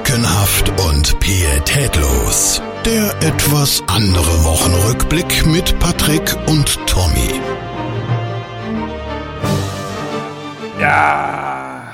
Lückenhaft und pietätlos. Der etwas andere Wochenrückblick mit Patrick und Tommy. Ja,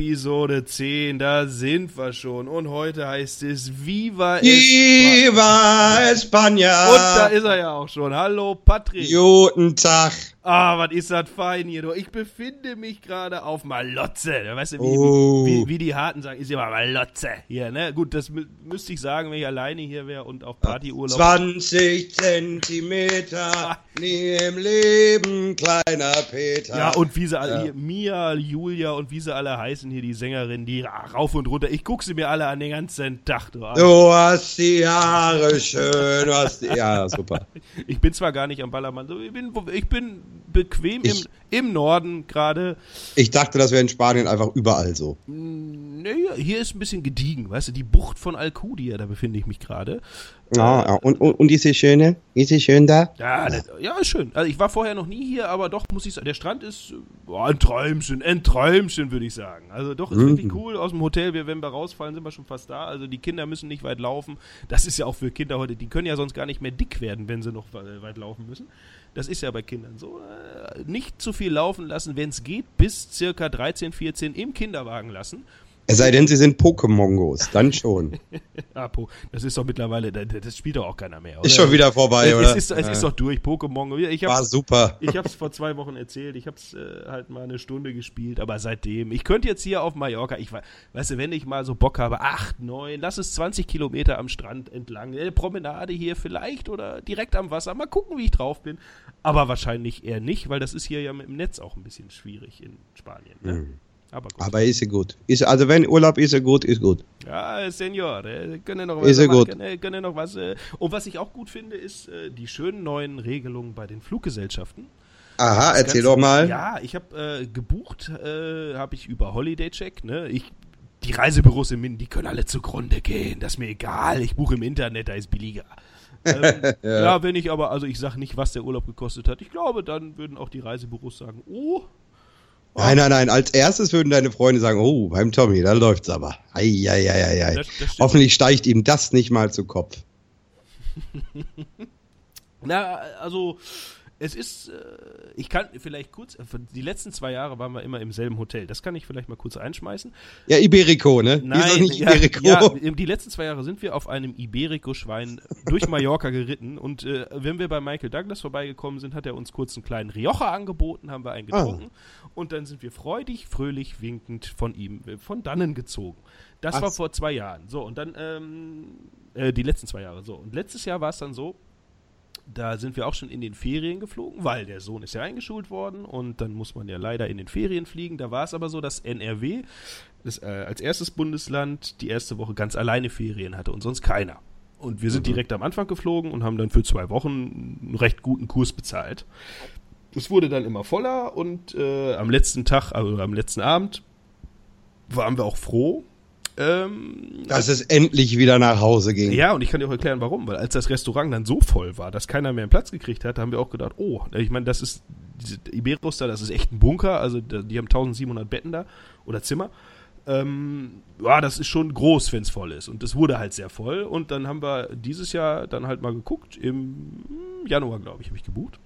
Episode 10, da sind wir schon. Und heute heißt es Viva. Viva España! Und da ist er ja auch schon. Hallo Patrick. Guten Tag. Ah, was ist das fein hier. du. Ich befinde mich gerade auf Malotze. Weißt du, wie, Oh. wie, wie die Harten sagen, ist immer Malotze hier, ne? Gut, das mü müsste ich sagen, wenn ich alleine hier wäre und auf Partyurlaub. 20 Zentimeter, nie im Leben, kleiner Peter. Ja, und wie sie alle, Ja. hier, Mia, Julia und wie sie alle heißen hier, die Sängerinnen, die rauf und runter. Ich gucke sie mir alle an den ganzen Tag. Du. Du hast die Haare schön, du hast die, ja, super. Ich bin zwar gar nicht am Ballermann, ich bin, ich bin bequem im, Ich- im Norden gerade. Ich dachte, das wäre in Spanien einfach überall so. Naja, hier ist ein bisschen gediegen, weißt du, die Bucht von Alcudia, da befinde ich mich gerade. Ja. Und, und, und ist sie schöne? Ist sie schön da? Ja, das, ja, ist schön. Also ich war vorher noch nie hier, aber doch muss ich sagen, der Strand ist boah, ein Träumchen, ein Träumchen, würde ich sagen. Also doch, ist wirklich cool. Aus dem Hotel, wir, wenn wir rausfallen, sind wir schon fast da. Also die Kinder müssen nicht weit laufen. Das ist ja auch für Kinder heute, die können ja sonst gar nicht mehr dick werden, wenn sie noch we- weit laufen müssen. Das ist ja bei Kindern so. Äh, Nicht zu viel laufen lassen, wenn es geht, bis circa 13, 14 im Kinderwagen lassen. Es sei denn, sie sind Pokémongos, dann schon. Apo, das ist doch mittlerweile, das, spielt doch auch keiner mehr. Ist oder? schon wieder vorbei, es, oder? Es ist, es ist doch durch, Pokémon. Ich War hab's, super. ich habe es vor zwei Wochen erzählt. Ich habe es äh, halt mal eine Stunde gespielt, aber seitdem. Ich könnte jetzt hier auf Mallorca, ich we- weißt du, wenn ich mal so Bock habe, acht, neun, lass es 20 Kilometer am Strand entlang, eine Promenade hier vielleicht oder direkt am Wasser. Mal gucken, wie ich drauf bin. Aber wahrscheinlich eher nicht, weil das ist hier ja mit dem Netz auch ein bisschen schwierig in Spanien. Ne? Aber gut. Aber ist gut. Ist, also wenn Urlaub ist, sie gut, ist gut. Ja, Senor, äh, können noch Ist ja machen, gut. Können, noch was. Äh, und was ich auch gut finde, ist äh, die schönen neuen Regelungen bei den Fluggesellschaften. Aha, erzähl Ganz- doch mal. Ja, ich habe äh, gebucht, äh, habe ich über Holiday Check, ne? Ich, die Reisebüros im Min, die können alle zugrunde gehen, das ist mir egal. Ich buche im Internet, da ist billiger. ähm, ja. wenn ich aber, also ich sage nicht, was der Urlaub gekostet hat. Ich glaube, dann würden auch die Reisebüros sagen, oh, Nein, nein, nein. Als erstes würden deine Freunde sagen, oh, beim Tommy, da läuft's aber. Eieieiei. Das- das stimmt. Hoffentlich steigt ihm das nicht mal zu Kopf. Na, also es ist, äh, ich kann vielleicht kurz, äh, die letzten zwei Jahre waren wir immer im selben Hotel. Das kann ich vielleicht mal kurz einschmeißen. Ja, Iberico, ne? Nein, nicht Iberico. ja, die letzten zwei Jahre sind wir auf einem Iberico-Schwein durch Mallorca geritten und äh, wenn wir bei Michael Douglas vorbeigekommen sind, hat er uns kurz einen kleinen Rioja angeboten, haben wir einen Ah. getrunken und dann sind wir freudig, fröhlich, winkend von ihm, äh, von dannen gezogen. Das Ach war vor zwei Jahren. So, und dann, ähm, äh, die letzten zwei Jahre, so. Und letztes Jahr war es dann so, da sind wir auch schon in den Ferien geflogen, weil der Sohn ist ja eingeschult worden und dann muss man ja leider in den Ferien fliegen. Da war es aber so, dass NRW das, äh, als erstes Bundesland die erste Woche ganz alleine Ferien hatte und sonst keiner. Und wir sind direkt am Anfang geflogen und haben dann für zwei Wochen einen recht guten Kurs bezahlt. Es wurde dann immer voller und äh, am letzten Tag, also am letzten Abend, waren wir auch froh. Ähm, Dass es endlich wieder nach Hause ging. ja, und ich kann dir auch erklären, warum. Weil als das Restaurant dann so voll war, dass keiner mehr einen Platz gekriegt hat, haben wir auch gedacht, oh, ich meine, das ist, diese Iberus da, das ist echt ein Bunker. Also die haben 1700 Betten da oder Zimmer. Ähm, ja, das ist schon groß, wenn es voll ist. Und das wurde halt sehr voll. Und dann haben wir dieses Jahr dann halt mal geguckt. Im Januar, glaube ich, habe ich gebucht.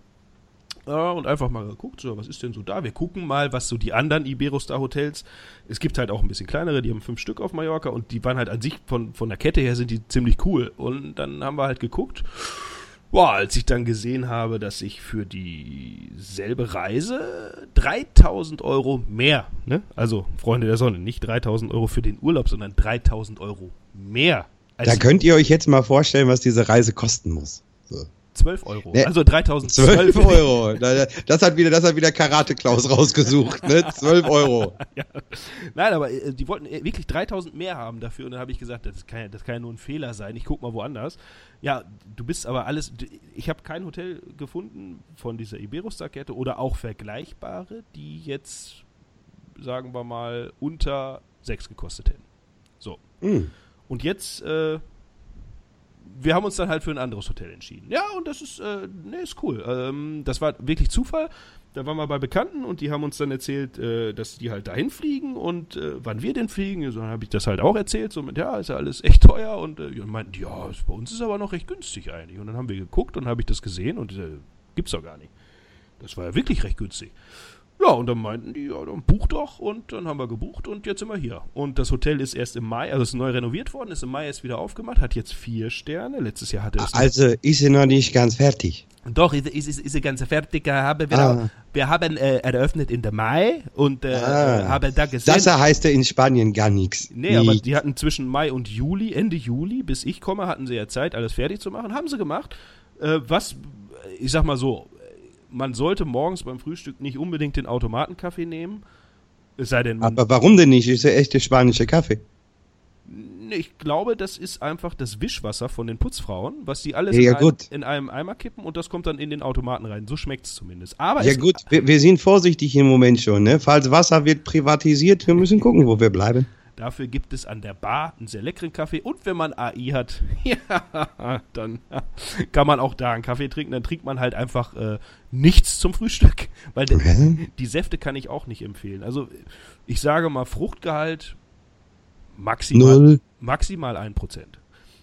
Ja, und einfach mal geguckt, so, was ist denn so da? Wir gucken mal, was so die anderen Iberostar-Hotels. Es gibt halt auch ein bisschen kleinere, die haben fünf Stück auf Mallorca und die waren halt an sich von, von der Kette her sind die ziemlich cool. Und dann haben wir halt geguckt. Boah, als ich dann gesehen habe, dass ich für dieselbe Reise 3000 Euro mehr, ne? Also, Freunde der Sonne, nicht 3000 Euro für den Urlaub, sondern 3000 Euro mehr. Da könnt ihr euch jetzt mal vorstellen, was diese Reise kosten muss. So. 12 Euro. Ne, also 3012 12 Euro. Da- Das hat wieder, das hat wieder Karate Klaus rausgesucht, ne? 12 Euro. ja. Nein, aber äh, die wollten äh, wirklich 3000 mehr haben dafür und dann habe ich gesagt, das kann, ja, das kann ja nur ein Fehler sein. Ich guck mal woanders. Ja, du bist aber alles. Ich habe kein Hotel gefunden von dieser Iberostar-Kette oder auch vergleichbare, die jetzt, sagen wir mal, unter 6 gekostet hätten. So. Hm. Und jetzt, äh, wir haben uns dann halt für ein anderes Hotel entschieden. Ja, und das ist, äh, nee, ist cool. Ähm, das war wirklich Zufall. da waren wir bei Bekannten und die haben uns dann erzählt, äh, dass die halt dahin fliegen und äh, wann wir denn fliegen. So, dann habe ich das halt auch erzählt, so mit, ja, ist ja alles echt teuer und, äh, meinten, ja, ist, bei uns ist aber noch recht günstig eigentlich. Und dann haben wir geguckt und habe ich das gesehen und äh, gibt's doch gar nicht. Das war ja wirklich recht günstig. Ja, und dann meinten die, ja, dann buch doch und dann haben wir gebucht und jetzt sind wir hier. Und das Hotel ist erst im Mai, also ist neu renoviert worden, ist im Mai erst wieder aufgemacht, hat jetzt vier Sterne. Letztes Jahr hatte es. Also ist sie noch nicht ganz fertig. Doch, ist, ist, ist, ist ganz fertig. Haben wir, Ah. wir haben äh, eröffnet in der Mai und äh, Ah. haben da gesehen. Das heißt ja in Spanien gar nichts. Nee, aber die hatten zwischen Mai und Juli, Ende Juli, bis ich komme, hatten sie ja Zeit, alles fertig zu machen. Haben sie gemacht. Äh, was, ich sag mal so, man sollte morgens beim Frühstück nicht unbedingt den Automatenkaffee nehmen. Es sei denn, Aber warum denn nicht? Ist ja echte spanische Kaffee. Ich glaube, das ist einfach das Wischwasser von den Putzfrauen, was die alles Ja, in, einem, gut. in einem Eimer kippen und das kommt dann in den Automaten rein. So schmeckt es zumindest. Aber Ja gut, wir, wir sind vorsichtig im Moment schon, ne? Falls Wasser wird privatisiert, wir müssen gucken, wo wir bleiben. Dafür gibt es an der Bar einen sehr leckeren Kaffee und wenn man AI hat, ja, dann kann man auch da einen Kaffee trinken. Dann trinkt man halt einfach äh, nichts zum Frühstück, weil Hä? die Säfte kann ich auch nicht empfehlen. Also ich sage mal Fruchtgehalt maximal, Null. maximal 1%.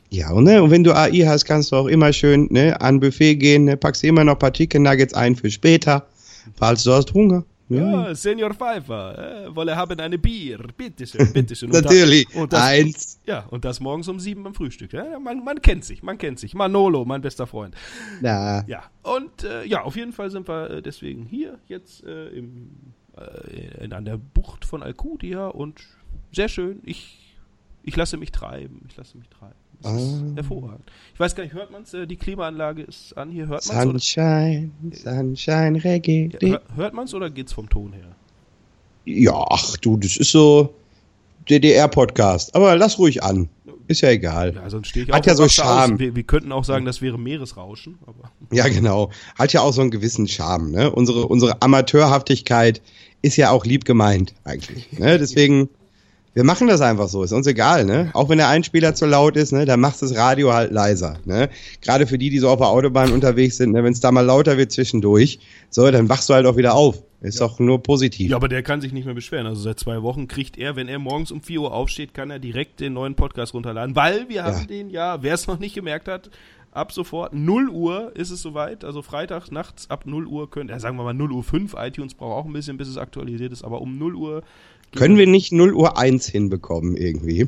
Ja, und, ne? und wenn du AI hast, kannst du auch immer schön ne, an Buffet gehen, ne? packst immer noch ein paar Chicken Nuggets ein für später, falls du hast Hunger. Ja, Ja, Senior Pfeiffer, äh, wolle haben eine Bier, bitteschön, bitteschön. Und natürlich. Und das, Eins. ja, und das morgens um sieben beim Frühstück. Ja, man, man kennt sich, man kennt sich. Manolo, mein bester Freund. Na, Ja, und äh, ja, auf jeden Fall sind wir äh, deswegen hier jetzt äh, im, äh, in, an der Bucht von Alcudia und sehr schön. Ich, ich lasse mich treiben, ich lasse mich treiben. Das ist Ah. hervorragend. Ich weiß gar nicht, hört man es? Äh, die Klimaanlage ist an hier, hört man es? Oder, Sunshine, Sunshine, Reggae. ja, hör- hört man es oder geht's vom Ton her? Ja, ach du, das ist so DDR-Podcast. Aber lass ruhig an. Ist ja egal. Ja, sonst stehe ich Hat auch ja so. Charme. Wir, wir könnten auch sagen, das wäre Meeresrauschen, aber Ja, genau. Hat ja auch so einen gewissen Charme. Ne? Unsere, unsere Amateurhaftigkeit ist ja auch lieb gemeint eigentlich. Ne? Deswegen, wir machen das einfach so. Ist uns egal. Ne? Auch wenn der Einspieler zu laut ist, ne? dann machst du das Radio halt leiser. Ne? Gerade für die, die so auf der Autobahn unterwegs sind, ne? wenn es da mal lauter wird zwischendurch, so, dann wachst du halt auch wieder auf. Ist doch nur positiv. Ja, aber der kann sich nicht mehr beschweren. Also seit zwei Wochen kriegt er, wenn er morgens um 4 Uhr aufsteht, kann er direkt den neuen Podcast runterladen, weil wir haben Ja. den ja, wer es noch nicht gemerkt hat, ab sofort 0 Uhr ist es soweit, also Freitag nachts ab 0 Uhr könnt, ja, sagen wir mal 0 Uhr 5, iTunes braucht auch ein bisschen, bis es aktualisiert ist, aber um 0 Uhr Können wir nicht 0 Uhr 1 hinbekommen irgendwie?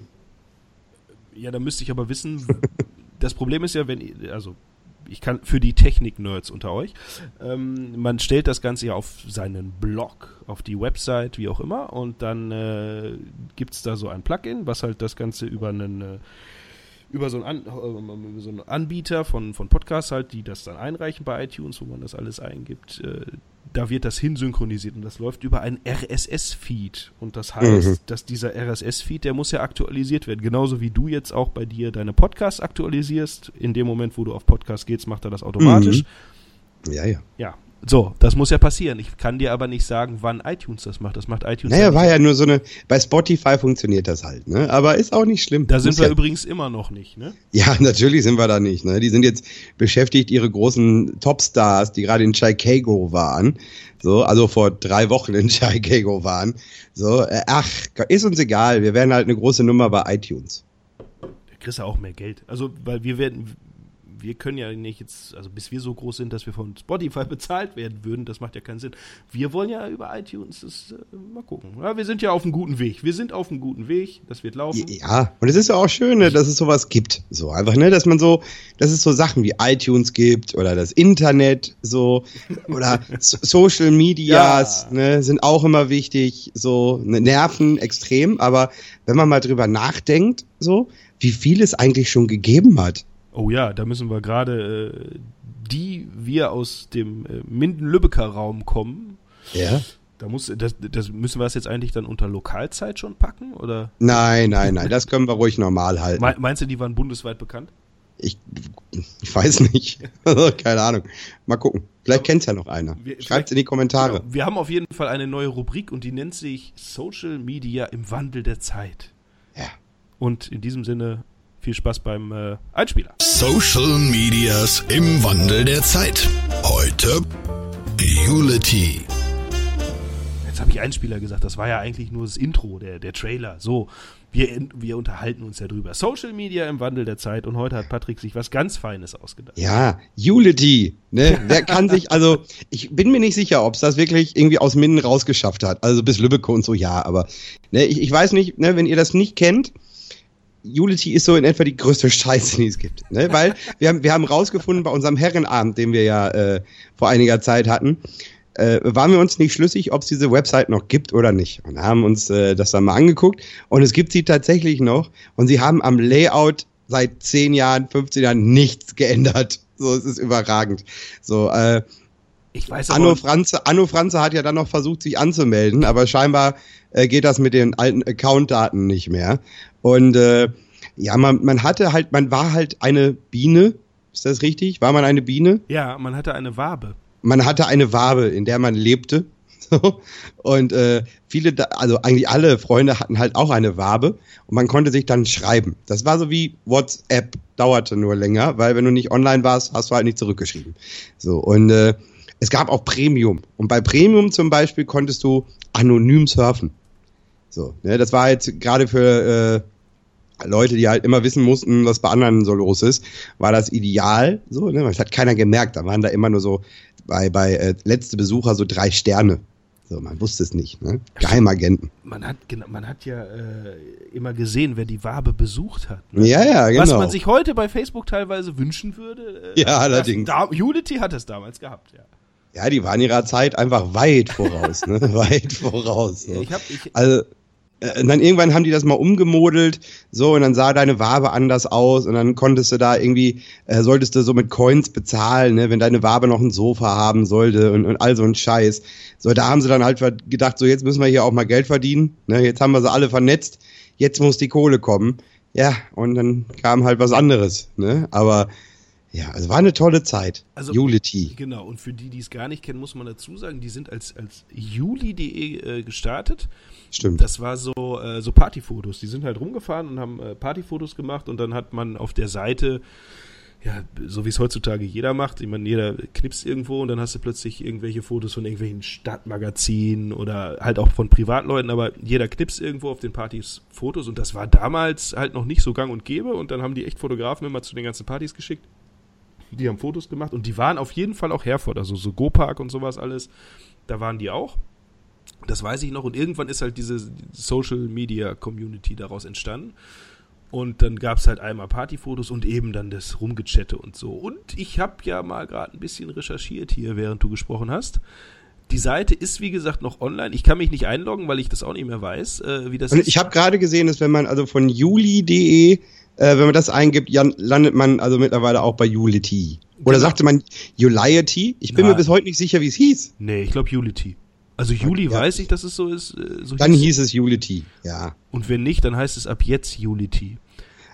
Ja, da müsste ich aber wissen, das Problem ist ja, wenn, also ich kann für die Technik-Nerds unter euch, ähm, man stellt das Ganze ja auf seinen Blog, auf die Website, wie auch immer, und dann äh, gibt es da so ein Plugin, was halt das Ganze über einen äh, über so einen, An äh, über so einen Anbieter von, von Podcasts halt, die das dann einreichen bei iTunes, wo man das alles eingibt, äh, da wird das hinsynchronisiert und das läuft über einen RSS-Feed. Und das heißt, Mhm. dass dieser RSS-Feed, der muss ja aktualisiert werden. Genauso wie du jetzt auch bei dir deine Podcasts aktualisierst. In dem Moment, wo du auf Podcast gehst, macht er das automatisch. Ja, ja. Ja. So, das muss ja passieren. Ich kann dir aber nicht sagen, wann iTunes das macht. Das macht iTunes Naja, ja war ja nur so eine, bei Spotify funktioniert das halt, ne? Aber ist auch nicht schlimm. Da sind Muss wir ja. übrigens immer noch nicht, ne? Ja, natürlich sind wir da nicht. Ne? Die sind jetzt beschäftigt, ihre großen Topstars, die gerade in Chicago waren, so, also vor drei Wochen in Chicago waren. So, äh, ach, ist uns egal. Wir werden halt eine große Nummer bei iTunes. Da kriegst du auch mehr Geld. Also, weil wir werden, wir können ja nicht jetzt, also bis wir so groß sind, dass wir von Spotify bezahlt werden würden, das macht ja keinen Sinn. Wir wollen ja über iTunes, das, äh, mal gucken. Ja, wir sind ja auf einem guten Weg. Wir sind auf einem guten Weg, das wird laufen. Ja, und es ist ja auch schön, ne, dass es sowas gibt. So einfach, ne, dass man so, dass es so Sachen wie iTunes gibt oder das Internet so oder so Social Medias, Ja. ne, sind auch immer wichtig, so ne, nerven extrem, aber wenn man mal drüber nachdenkt, so, wie viel es eigentlich schon gegeben hat. Oh ja, da müssen wir gerade, äh, die wir aus dem äh, Minden-Lübecker Raum kommen, Ja. da muss, das, das müssen wir das jetzt eigentlich dann unter Lokalzeit schon packen? Oder Nein, nein, nein, das können wir ruhig normal halten. Me- meinst du, die waren bundesweit bekannt? Ich, ich weiß nicht. Also, Keine Ahnung. Mal gucken. Vielleicht kennt's ja noch einer. Wir- Schreibt's in die Kommentare. Genau. Wir haben auf jeden Fall eine neue Rubrik und die nennt sich Social Media im Wandel der Zeit. Ja. Und in diesem Sinne viel Spaß beim äh, Einspieler. Social Medias im Wandel der Zeit. Heute Unity. Jetzt habe ich Einspieler gesagt, das war ja eigentlich nur das Intro, der, der Trailer. So, wir, wir unterhalten uns ja drüber. Social Media im Wandel der Zeit und heute hat Patrick sich was ganz Feines ausgedacht. Ja, Unity, ne? Wer kann sich, also ich bin mir nicht sicher, ob es das wirklich irgendwie aus Minden rausgeschafft hat. Also bis Lübeck und so, ja, aber ne, ich, ich weiß nicht, ne, wenn ihr das nicht kennt, Unity ist so in etwa die größte Scheiße, die es gibt. Ne? Weil wir haben, wir haben rausgefunden bei unserem Herrenabend, den wir ja äh, vor einiger Zeit hatten, äh, waren wir uns nicht schlüssig, ob es diese Website noch gibt oder nicht. Und haben uns äh, das dann mal angeguckt und es gibt sie tatsächlich noch und sie haben am Layout seit 10 Jahren, 15 Jahren nichts geändert. So, es ist überragend. So, äh, Ich weiß Anno Franze, Anno Franze hat ja dann noch versucht, sich anzumelden, aber scheinbar äh, geht das mit den alten Account-Daten nicht mehr. Und äh, ja, man, man hatte halt, man war halt eine Biene. Ist das richtig? War man eine Biene? ja, man hatte eine Wabe. Man hatte eine Wabe, in der man lebte. So. Und äh, viele, also eigentlich alle Freunde hatten halt auch eine Wabe und man konnte sich dann schreiben. Das war so wie WhatsApp, dauerte nur länger, weil wenn du nicht online warst, hast du halt nicht zurückgeschrieben. So, und äh, es gab auch Premium. Und bei Premium zum Beispiel konntest du anonym surfen. So, ne, das war jetzt gerade für äh, Leute, die halt immer wissen mussten, was bei anderen so los ist, war das ideal. So, ne? Das hat keiner gemerkt. Da waren da immer nur so bei, bei äh, letzte Besucher so drei Sterne. So, man wusste es nicht, ne? Geheimagenten. Man hat, man hat ja äh, immer gesehen, wer die Wabe besucht hat. ne? Ja, ja, genau. Was man sich heute bei Facebook teilweise wünschen würde. äh, Ja, allerdings. Da, Unity hat es damals gehabt, ja. ja, die waren ihrer Zeit einfach weit voraus, ne? weit voraus. So. Ich hab, ich, Also, äh, und dann irgendwann haben die das mal umgemodelt, so, und dann sah deine Wabe anders aus, und dann konntest du da irgendwie, äh, solltest du so mit Coins bezahlen, ne, wenn deine Wabe noch ein Sofa haben sollte und, und all so ein Scheiß. So, da haben sie dann halt gedacht, so, jetzt müssen wir hier auch mal Geld verdienen, ne, jetzt haben wir sie alle vernetzt, jetzt muss die Kohle kommen. Ja, und dann kam halt was anderes, ne, aber, ja, es war eine tolle Zeit. Also- Unity. Genau, und für die, die es gar nicht kennen, muss man dazu sagen, die sind als, als juli.de äh, gestartet. Stimmt. Das war so, äh, so Partyfotos. Die sind halt rumgefahren und haben äh, Partyfotos gemacht und dann hat man auf der Seite, ja, so wie es heutzutage jeder macht, ich meine, jeder knipst irgendwo und dann hast du plötzlich irgendwelche Fotos von irgendwelchen Stadtmagazinen oder halt auch von Privatleuten, aber jeder knipst irgendwo auf den Partys Fotos und das war damals halt noch nicht so gang und gäbe und dann haben die echt Fotografen immer zu den ganzen Partys geschickt. Die haben Fotos gemacht und die waren auf jeden Fall auch Herford, also so Go-Park und sowas alles. Da waren die auch. Das weiß ich noch. Und irgendwann ist halt diese Social Media Community daraus entstanden. Und dann gab es halt einmal Partyfotos und eben dann das Rumgechatte und so. Und ich habe ja mal gerade ein bisschen recherchiert hier, während du gesprochen hast. Die Seite ist, wie gesagt, noch online. Ich kann mich nicht einloggen, weil ich das auch nicht mehr weiß, äh, wie das Und ist. ich habe gerade gesehen, dass wenn man also von juli.de, äh, wenn man das eingibt, landet man also mittlerweile auch bei Ulity. Oder Genau. sagte man Uliety? Ich bin Nein. mir bis heute nicht sicher, wie es hieß. nee, ich glaube Unity. Also Juli Ja. weiß ich, dass es so ist. Äh, so Dann hieß- hieß es Ulity, ja. Und wenn nicht, dann heißt es ab jetzt Unity.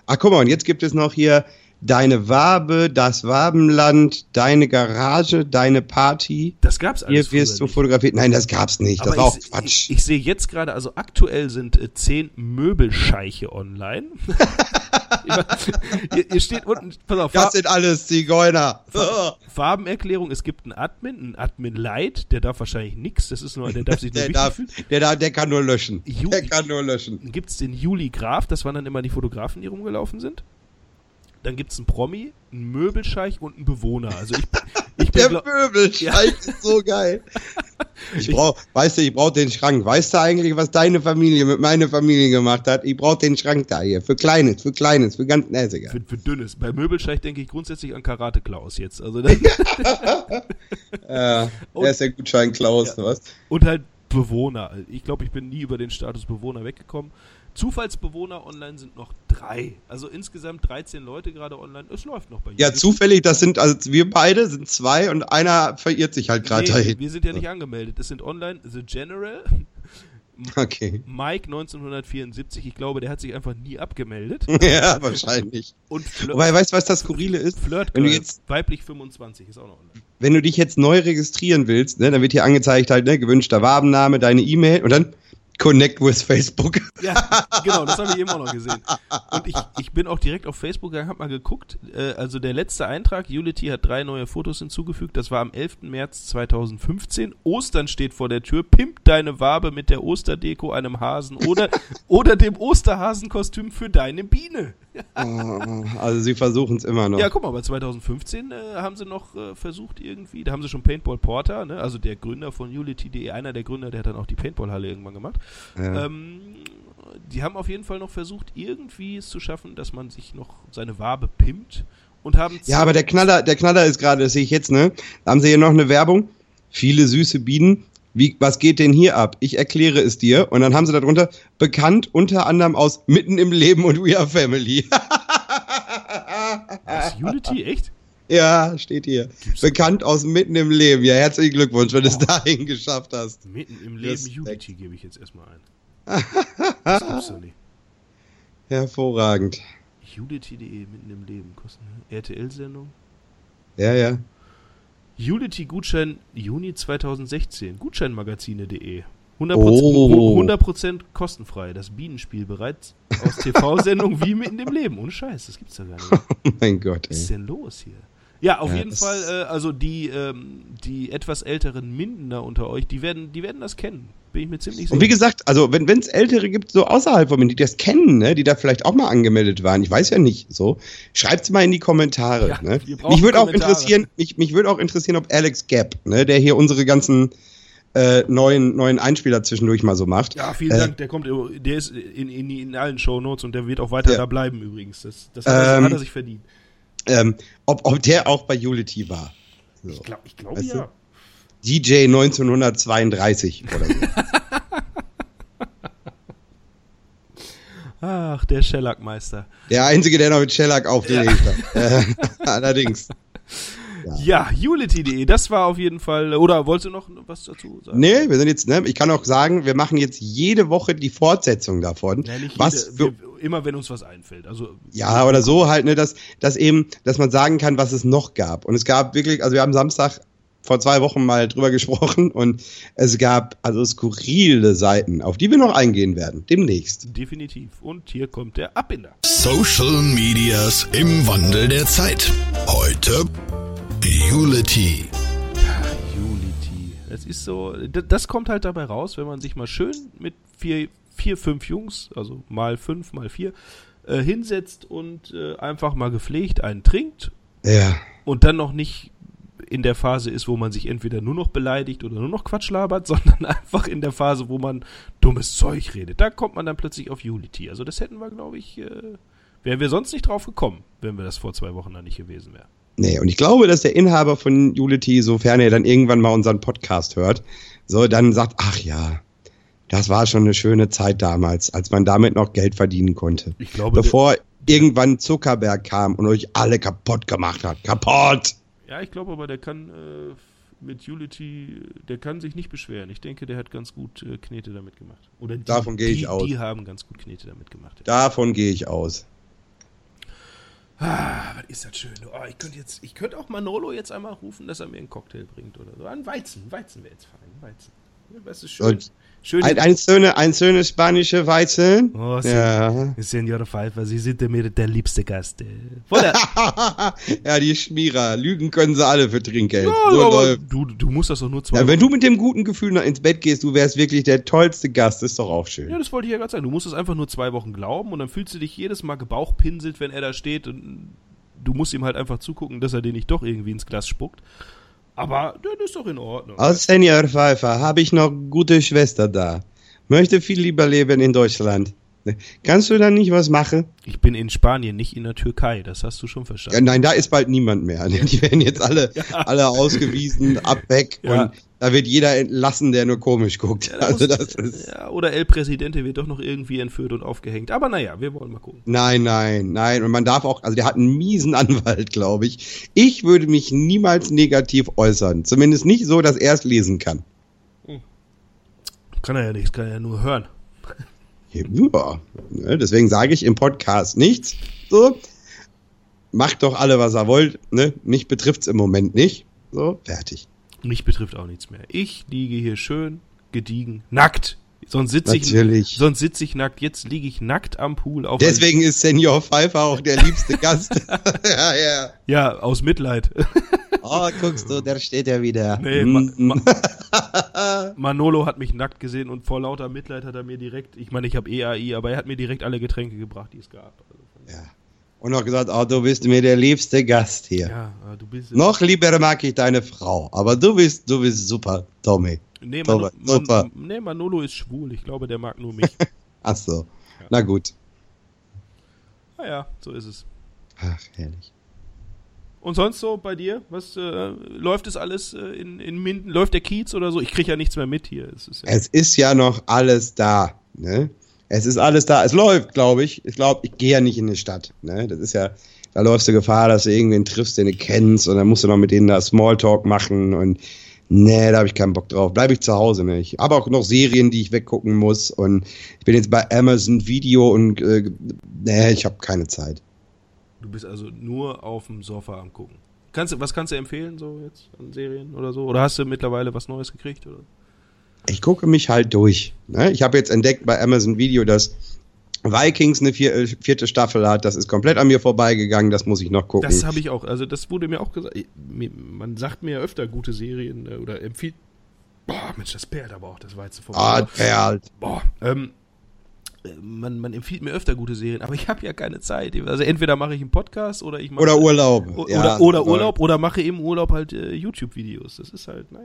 Ach guck mal, und jetzt gibt es noch hier deine Wabe, das Wabenland, deine Garage, deine Party. Das gab's alles Hier wirst du nicht. fotografiert. Nein, das gab's nicht. Das Aber war auch ich, Quatsch. Ich, ich sehe jetzt gerade, also aktuell sind äh, zehn Möbelscheiche online. hier, hier steht unten, pass auf, das Farb, sind alles Zigeuner. Farbenerklärung, es gibt einen Admin, einen Admin Light, der darf wahrscheinlich nichts, das ist nur, der darf sich nur Der darf, der, darf, der kann nur löschen. Ju- Der kann nur löschen. Dann gibt es den Juli Graf, das waren dann immer die Fotografen, die rumgelaufen sind. Dann gibt es einen Promi, einen Möbelscheich und einen Bewohner. Also ich, ich bin Der glaub, Möbelschrank ist so geil. Ich brauch, weißt du, ich brauch den Schrank. Weißt du eigentlich, was deine Familie mit meiner Familie gemacht hat? Ich brauch den Schrank da hier. Für Kleines, für Kleines, für ganz, egal. für, für dünnes. Bei Möbelscheich denke ich grundsätzlich an Karate Klaus jetzt. Also das, Äh, er ist der Gutschein Klaus, Ja. was? Und halt Bewohner. Ich glaube, ich bin nie über den Status Bewohner weggekommen. Zufallsbewohner online sind noch drei. Also insgesamt 13 Leute gerade online. Es läuft noch bei Ja, Unity. zufällig, das sind, also wir beide sind zwei und einer verirrt sich halt gerade Nee, dahin. wir sind ja nicht angemeldet. Es sind online The General, Okay. Mike 1974. Ich glaube, der hat sich einfach nie abgemeldet. ja, wahrscheinlich. Und Flirt, Wobei, weißt du, was das Skurrile ist? Flirt wenn du jetzt- weiblich 25 ist auch noch online. Wenn du dich jetzt neu registrieren willst, ne, dann wird hier angezeigt halt, ne, gewünschter Wabenname, deine E-Mail und dann Connect with Facebook. Ja, genau, das habe ich eben auch noch gesehen. Und ich, ich bin auch direkt auf Facebook gegangen, habe mal geguckt. Äh, also der letzte Eintrag, Unity hat drei neue Fotos hinzugefügt. Das war am 11. März 2015. Ostern steht vor der Tür. Pimp deine Wabe mit der Osterdeko, einem Hasen oder, oder dem Osterhasenkostüm für deine Biene. Also sie versuchen es immer noch. Ja, guck mal, bei 2015 äh, haben sie noch äh, versucht irgendwie, da haben sie schon Paintball Porter, ne? also der Gründer von Unity.de, einer der Gründer, der hat dann auch die Paintball-Halle irgendwann gemacht. Ja. Ähm, die haben auf jeden Fall noch versucht, irgendwie es zu schaffen, dass man sich noch seine Wabe pimpt und haben Ja, aber der Knaller, der Knaller ist gerade, das sehe ich jetzt, ne? Da haben sie hier noch eine Werbung. Viele süße Bienen. Wie, was geht denn hier ab? Ich erkläre es dir. Und dann haben sie darunter bekannt unter anderem aus Mitten im Leben und We Are Family. Das ist Unity, echt? ja, steht hier. Bekannt aus Mitten im Leben. Ja, herzlichen Glückwunsch, wenn du es dahin geschafft hast. Mitten im Leben Respekt. Unity gebe ich jetzt erstmal ein. Das gibt's doch nicht. Hervorragend. Unity.de, mitten im Leben, RTL-Sendung. Ja, ja. Unity-Gutschein Juni 2016, gutscheinmagazine.de. 100%, Oh. 100% kostenfrei. Das Bienenspiel bereits aus TV-Sendung wie mitten im Leben. Ohne Scheiß, das gibt's ja gar nicht. Oh mein Gott, Was ist ey. denn los hier? Ja, auf Ja, jeden Fall, äh, also die, ähm, die etwas älteren Mindener unter euch, die werden, die werden das kennen. Bin ich mir ziemlich Und wie sicher. gesagt, also wenn es Ältere gibt, so außerhalb von mir, die das kennen, ne, die da vielleicht auch mal angemeldet waren, ich weiß ja nicht, so, schreibt's mal in die Kommentare. Ja, ne? Mich würde auch interessieren, mich, mich würde auch interessieren, ob Alex Gap, ne, der hier unsere ganzen äh, neuen, neuen Einspieler zwischendurch mal so macht. Ja, vielen Äh, Dank. Der kommt, der ist in, in, in allen Shownotes und der wird auch weiter Ja. da bleiben übrigens. Das, das hat, Ähm, hat er sich verdient. Ähm, ob, ob der auch bei Unity war. So. Ich glaube, ich weißt du? ja. DJ 1932 oder so. Ach, der Shellac-Meister. der Einzige, der noch mit Shellac aufgelegt hat. Äh, allerdings. Ja, Unity.de, das war auf jeden Fall. Oder wolltest du noch was dazu sagen? Nee, wir sind jetzt, ne, ich kann auch sagen, wir machen jetzt jede Woche die Fortsetzung davon. Nee, nicht was jede, für, wir, immer wenn uns was einfällt. Also ja, oder so halt, ne, dass, dass eben, dass man sagen kann, was es noch gab. Und es gab wirklich, also wir haben Samstag vor zwei Wochen mal drüber gesprochen und es gab also skurrile Seiten, auf die wir noch eingehen werden, demnächst. definitiv. Und hier kommt der Abbinder. Social Medias im Wandel der Zeit. Heute Unity. Unity. Es ist so, das kommt halt dabei raus, wenn man sich mal schön mit vier, vier fünf Jungs, also mal fünf, mal vier, äh, hinsetzt und äh, einfach mal gepflegt einen trinkt Ja. und dann noch nicht in der Phase ist, wo man sich entweder nur noch beleidigt oder nur noch Quatsch labert, sondern einfach in der Phase, wo man dummes Zeug redet. Da kommt man dann plötzlich auf Unity. Also das hätten wir, glaube ich, äh, wären wir sonst nicht drauf gekommen, wenn wir das vor zwei Wochen dann nicht gewesen wären. Nee, und ich glaube, dass der Inhaber von Unity, sofern er dann irgendwann mal unseren Podcast hört, so dann sagt, ach ja, das war schon eine schöne Zeit damals, als man damit noch Geld verdienen konnte. Ich glaube, Bevor irgendwann Zuckerberg kam und euch alle kaputt gemacht hat. Kaputt! Ja, ich glaube aber, der kann äh, mit Unity, der kann sich nicht beschweren. Ich denke, der hat ganz gut äh, Knete damit gemacht. Oder die, Davon gehe ich die, aus. Die haben ganz gut Knete damit gemacht. Davon gehe ich aus. Ah, was ist das schön. Oh, ich könnte jetzt, ich könnte auch Manolo jetzt einmal rufen, dass er mir einen Cocktail bringt oder so. Ein Weizen, Weizen wäre jetzt fein, Weizen. Das ist schön. Und schön. Ein, ein, schöne, ein schönes spanische Weizen. oh, Ja. Senor Pfeiffer, Sie sind mir der liebste Gast. Voller, ja, die Schmierer. Lügen können sie alle für Trinkgeld. ja, so du, du musst das doch nur zwei Ja, wenn du mit dem guten Gefühl noch ins Bett gehst, du wärst wirklich der tollste Gast, ist doch auch schön. Ja, das wollte ich ja gerade sagen. Du musst es einfach nur zwei Wochen glauben und dann fühlst du dich jedes Mal gebauchpinselt, wenn er da steht und du musst ihm halt einfach zugucken, dass er dir nicht doch irgendwie ins Glas spuckt. Aber das ist doch in Ordnung. Als Senior Pfeiffer habe ich noch gute Schwester da. Möchte viel lieber leben in Deutschland. Kannst du da nicht was machen? Ich bin in Spanien, nicht in der Türkei. Das hast du schon Ja, verstanden. nein, da ist bald niemand mehr. Die werden jetzt alle, alle ausgewiesen, ab weg Ja. und da wird jeder entlassen, der nur komisch guckt. da also muss- das ist. Ja, oder El Presidente wird doch noch irgendwie entführt und aufgehängt. Aber naja, wir wollen mal gucken. Nein, nein, nein. Und man darf auch, also der hat einen miesen Anwalt, glaube ich. Ich würde mich niemals negativ äußern. Zumindest nicht so, dass er es lesen kann. Kann er ja nichts, kann er ja nur hören. Ja, ne, deswegen sage ich im Podcast nichts. So, macht doch alle, was ihr wollt. Ne? Mich betrifft's im Moment nicht. So, fertig. Mich betrifft auch nichts mehr. Ich liege hier schön, gediegen, nackt Sonst sitze ich, sonst sitze ich nackt. Jetzt liege ich nackt am Pool. Auf Deswegen ist Senior Pfeiffer auch der liebste Gast. ja, ja. ja, aus Mitleid. Oh, guckst du, der steht ja wieder. Nee, ma, ma, Manolo hat mich nackt gesehen und vor lauter Mitleid hat er mir direkt, ich meine, ich habe EAI, aber er hat mir direkt alle Getränke gebracht, die es gab. Also, ja. Und noch gesagt, oh, du bist mir der liebste Gast hier. ja, du bist Noch lieber mag ich deine Frau, aber du bist, du bist super, Tommy. Nee, Super, Mano, super. Man, nee, Manolo ist schwul. Ich glaube, der mag nur mich. Ach so. Na gut. naja, so ist es. Ach, herrlich. Und sonst so bei dir? Was äh, läuft es alles äh, in, in Minden? Läuft der Kiez oder so? Ich kriege ja nichts mehr mit hier. Es ist ja, Es ist ja noch alles da, ne? Es ist alles da. Es läuft, glaube ich. Ich glaube, ich gehe ja nicht in die Stadt, ne? Das ist ja, da läufst du Gefahr, dass du irgendwen triffst, den du kennst und dann musst du noch mit denen da Smalltalk machen und nee, da habe ich keinen Bock drauf. Bleibe ich zu Hause? Ich habe auch noch Serien, die ich weggucken muss und ich bin jetzt bei Amazon Video und äh, nee, ich habe keine Zeit. du bist also nur auf dem Sofa am gucken. Kannst, was kannst du empfehlen so jetzt an Serien oder so? Oder hast du mittlerweile was Neues gekriegt? Oder? Ich gucke mich halt durch. Ne? Ich habe jetzt entdeckt bei Amazon Video, dass Vikings eine vier, vierte Staffel hat. Das ist komplett an mir vorbeigegangen. Das muss ich noch gucken. Das habe ich auch. Also das wurde mir auch gesagt. Man sagt mir ja öfter gute Serien äh, oder empfiehlt. Boah, Mensch, das perlt aber auch. Das war jetzt vorbei. ah, perlt. Boah, ähm, äh, man, man empfiehlt mir öfter gute Serien, aber ich habe ja keine Zeit. Also entweder mache ich einen Podcast oder ich mache Oder Urlaub. O- Ja, oder, oder aber- Urlaub oder mache im Urlaub halt äh, YouTube-Videos. Das ist halt, naja,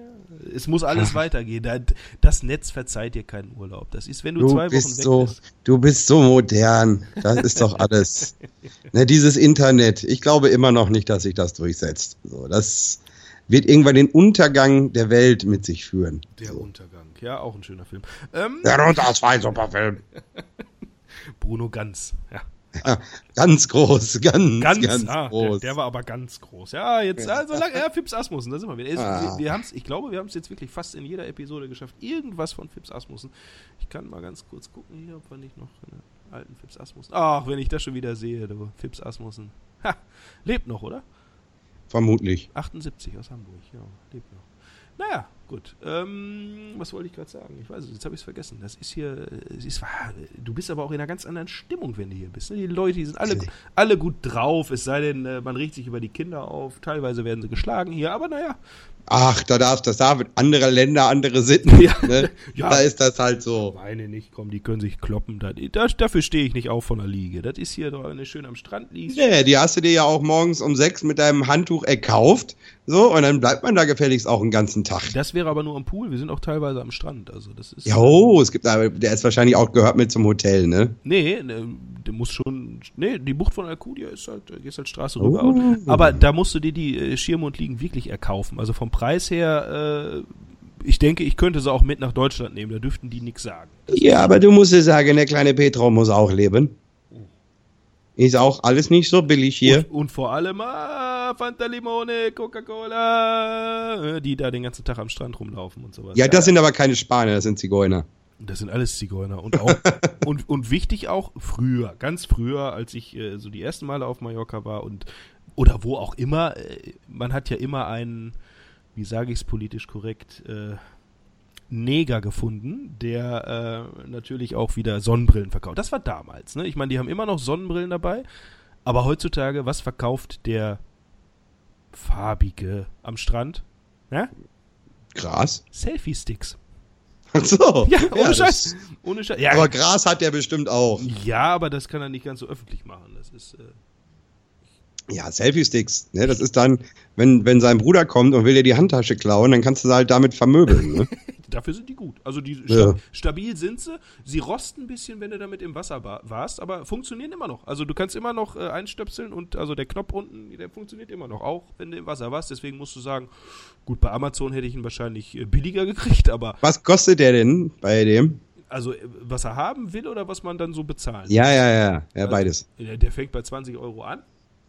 es muss alles weitergehen. Da, das Netz verzeiht dir keinen Urlaub. Das ist, wenn du, Du zwei Wochen bist weg so, bist. du bist so modern. Das ist doch alles. ne, dieses Internet. Ich glaube immer noch nicht, dass sich das durchsetzt. So, das wird irgendwann den Untergang der Welt mit sich führen. Der Untergang. Ja, auch ein schöner Film. Ähm, Der runter aus ein super Film. Bruno Ganz. Ja. Ja, ganz groß, ganz, ganz, Ganz, ah, der, groß. der war aber ganz groß. Ja, jetzt, also lang, ja, Fips Asmussen, da sind wir wieder. Ah. Wir, wir haben's, ich glaube, wir haben es jetzt wirklich fast in jeder Episode geschafft. Irgendwas von Fips Asmussen. Ich kann mal ganz kurz gucken hier, ob wir nicht noch einen alten Fips Asmussen. Ach, wenn ich das schon wieder sehe, du, Fips Asmussen. Ha, lebt noch, oder? Vermutlich. 78 aus Hamburg, ja, lebt noch. Naja, gut. Ähm, was wollte ich gerade sagen? Ich weiß es, jetzt habe ich es vergessen. Das ist hier, äh, es ist, du bist aber auch in einer ganz anderen Stimmung, wenn du hier bist. ne? Die Leute, die sind alle, alle gut drauf, es sei denn, äh, man regt sich über die Kinder auf. Teilweise werden sie geschlagen hier, aber naja. Ach, da darfst das da andere Länder, andere Sitten. Ja. Ne? Ja. Da ist das halt so. Meine nicht, komm, die können sich kloppen. Da, da, dafür stehe ich nicht auf von der Liege. Das ist hier doch eine schön am Strand liegst. Nee, die hast du dir ja auch morgens um sechs mit deinem Handtuch erkauft. So, und dann bleibt man da gefälligst auch einen ganzen Tag. Das wäre aber nur am Pool. Wir sind auch teilweise am Strand. Also das ist. Ja, oh, es gibt aber, der ist wahrscheinlich auch gehört mit zum Hotel, ne? Nee, ne, der muss schon. Nee, die Bucht von Alcudia ist halt, da gehst halt Straße Oh. rüber. Und, aber da musst du dir die äh, Schirme und Liegen wirklich erkaufen. Also vom Preis her, äh, ich denke, ich könnte sie auch mit nach Deutschland nehmen. Da dürften die nichts sagen. Ja, aber du musst dir sagen, der kleine Petro muss auch leben. Ist auch alles nicht so billig hier. Und, und vor allem, ah, Fanta Limone, Coca-Cola, die da den ganzen Tag am Strand rumlaufen und sowas. Ja, das sind aber keine Spanier, das sind Zigeuner. Das sind alles Zigeuner. Und auch und, und wichtig auch früher, ganz früher, als ich äh, so die ersten Male auf Mallorca war und oder wo auch immer, äh, man hat ja immer einen, wie sage ich es politisch korrekt, äh, Neger gefunden, der äh, natürlich auch wieder Sonnenbrillen verkauft. Das war damals, ne? Ich meine, die haben immer noch Sonnenbrillen dabei, aber heutzutage, was verkauft der farbige am Strand? Ja? Gras? Selfie-Sticks. Ach so. Ja, ohne das- Scheiß. Ohne Scheiß. Ja, Aber Gras hat der bestimmt auch. Ja, aber das kann er nicht ganz so öffentlich machen. Das ist. Äh, Ja, Selfie-Sticks. Ne, das ist dann, wenn, wenn sein Bruder kommt und will dir die Handtasche klauen, dann kannst du sie halt damit vermöbeln. Ne? dafür sind die gut. Also die Ja. sta stabil sind sie. Sie rosten ein bisschen, wenn du damit im Wasser wa- warst, aber funktionieren immer noch. Also du kannst immer noch äh, einstöpseln und also der Knopf unten, der funktioniert immer noch, auch wenn du im Wasser warst. Deswegen musst du sagen, gut, bei Amazon hätte ich ihn wahrscheinlich äh, billiger gekriegt, aber Was kostet der denn bei dem? also äh, was er haben will oder was man dann so bezahlen. Ja, ja, ja. Ja, beides. Der, der fängt bei 20 Euro an.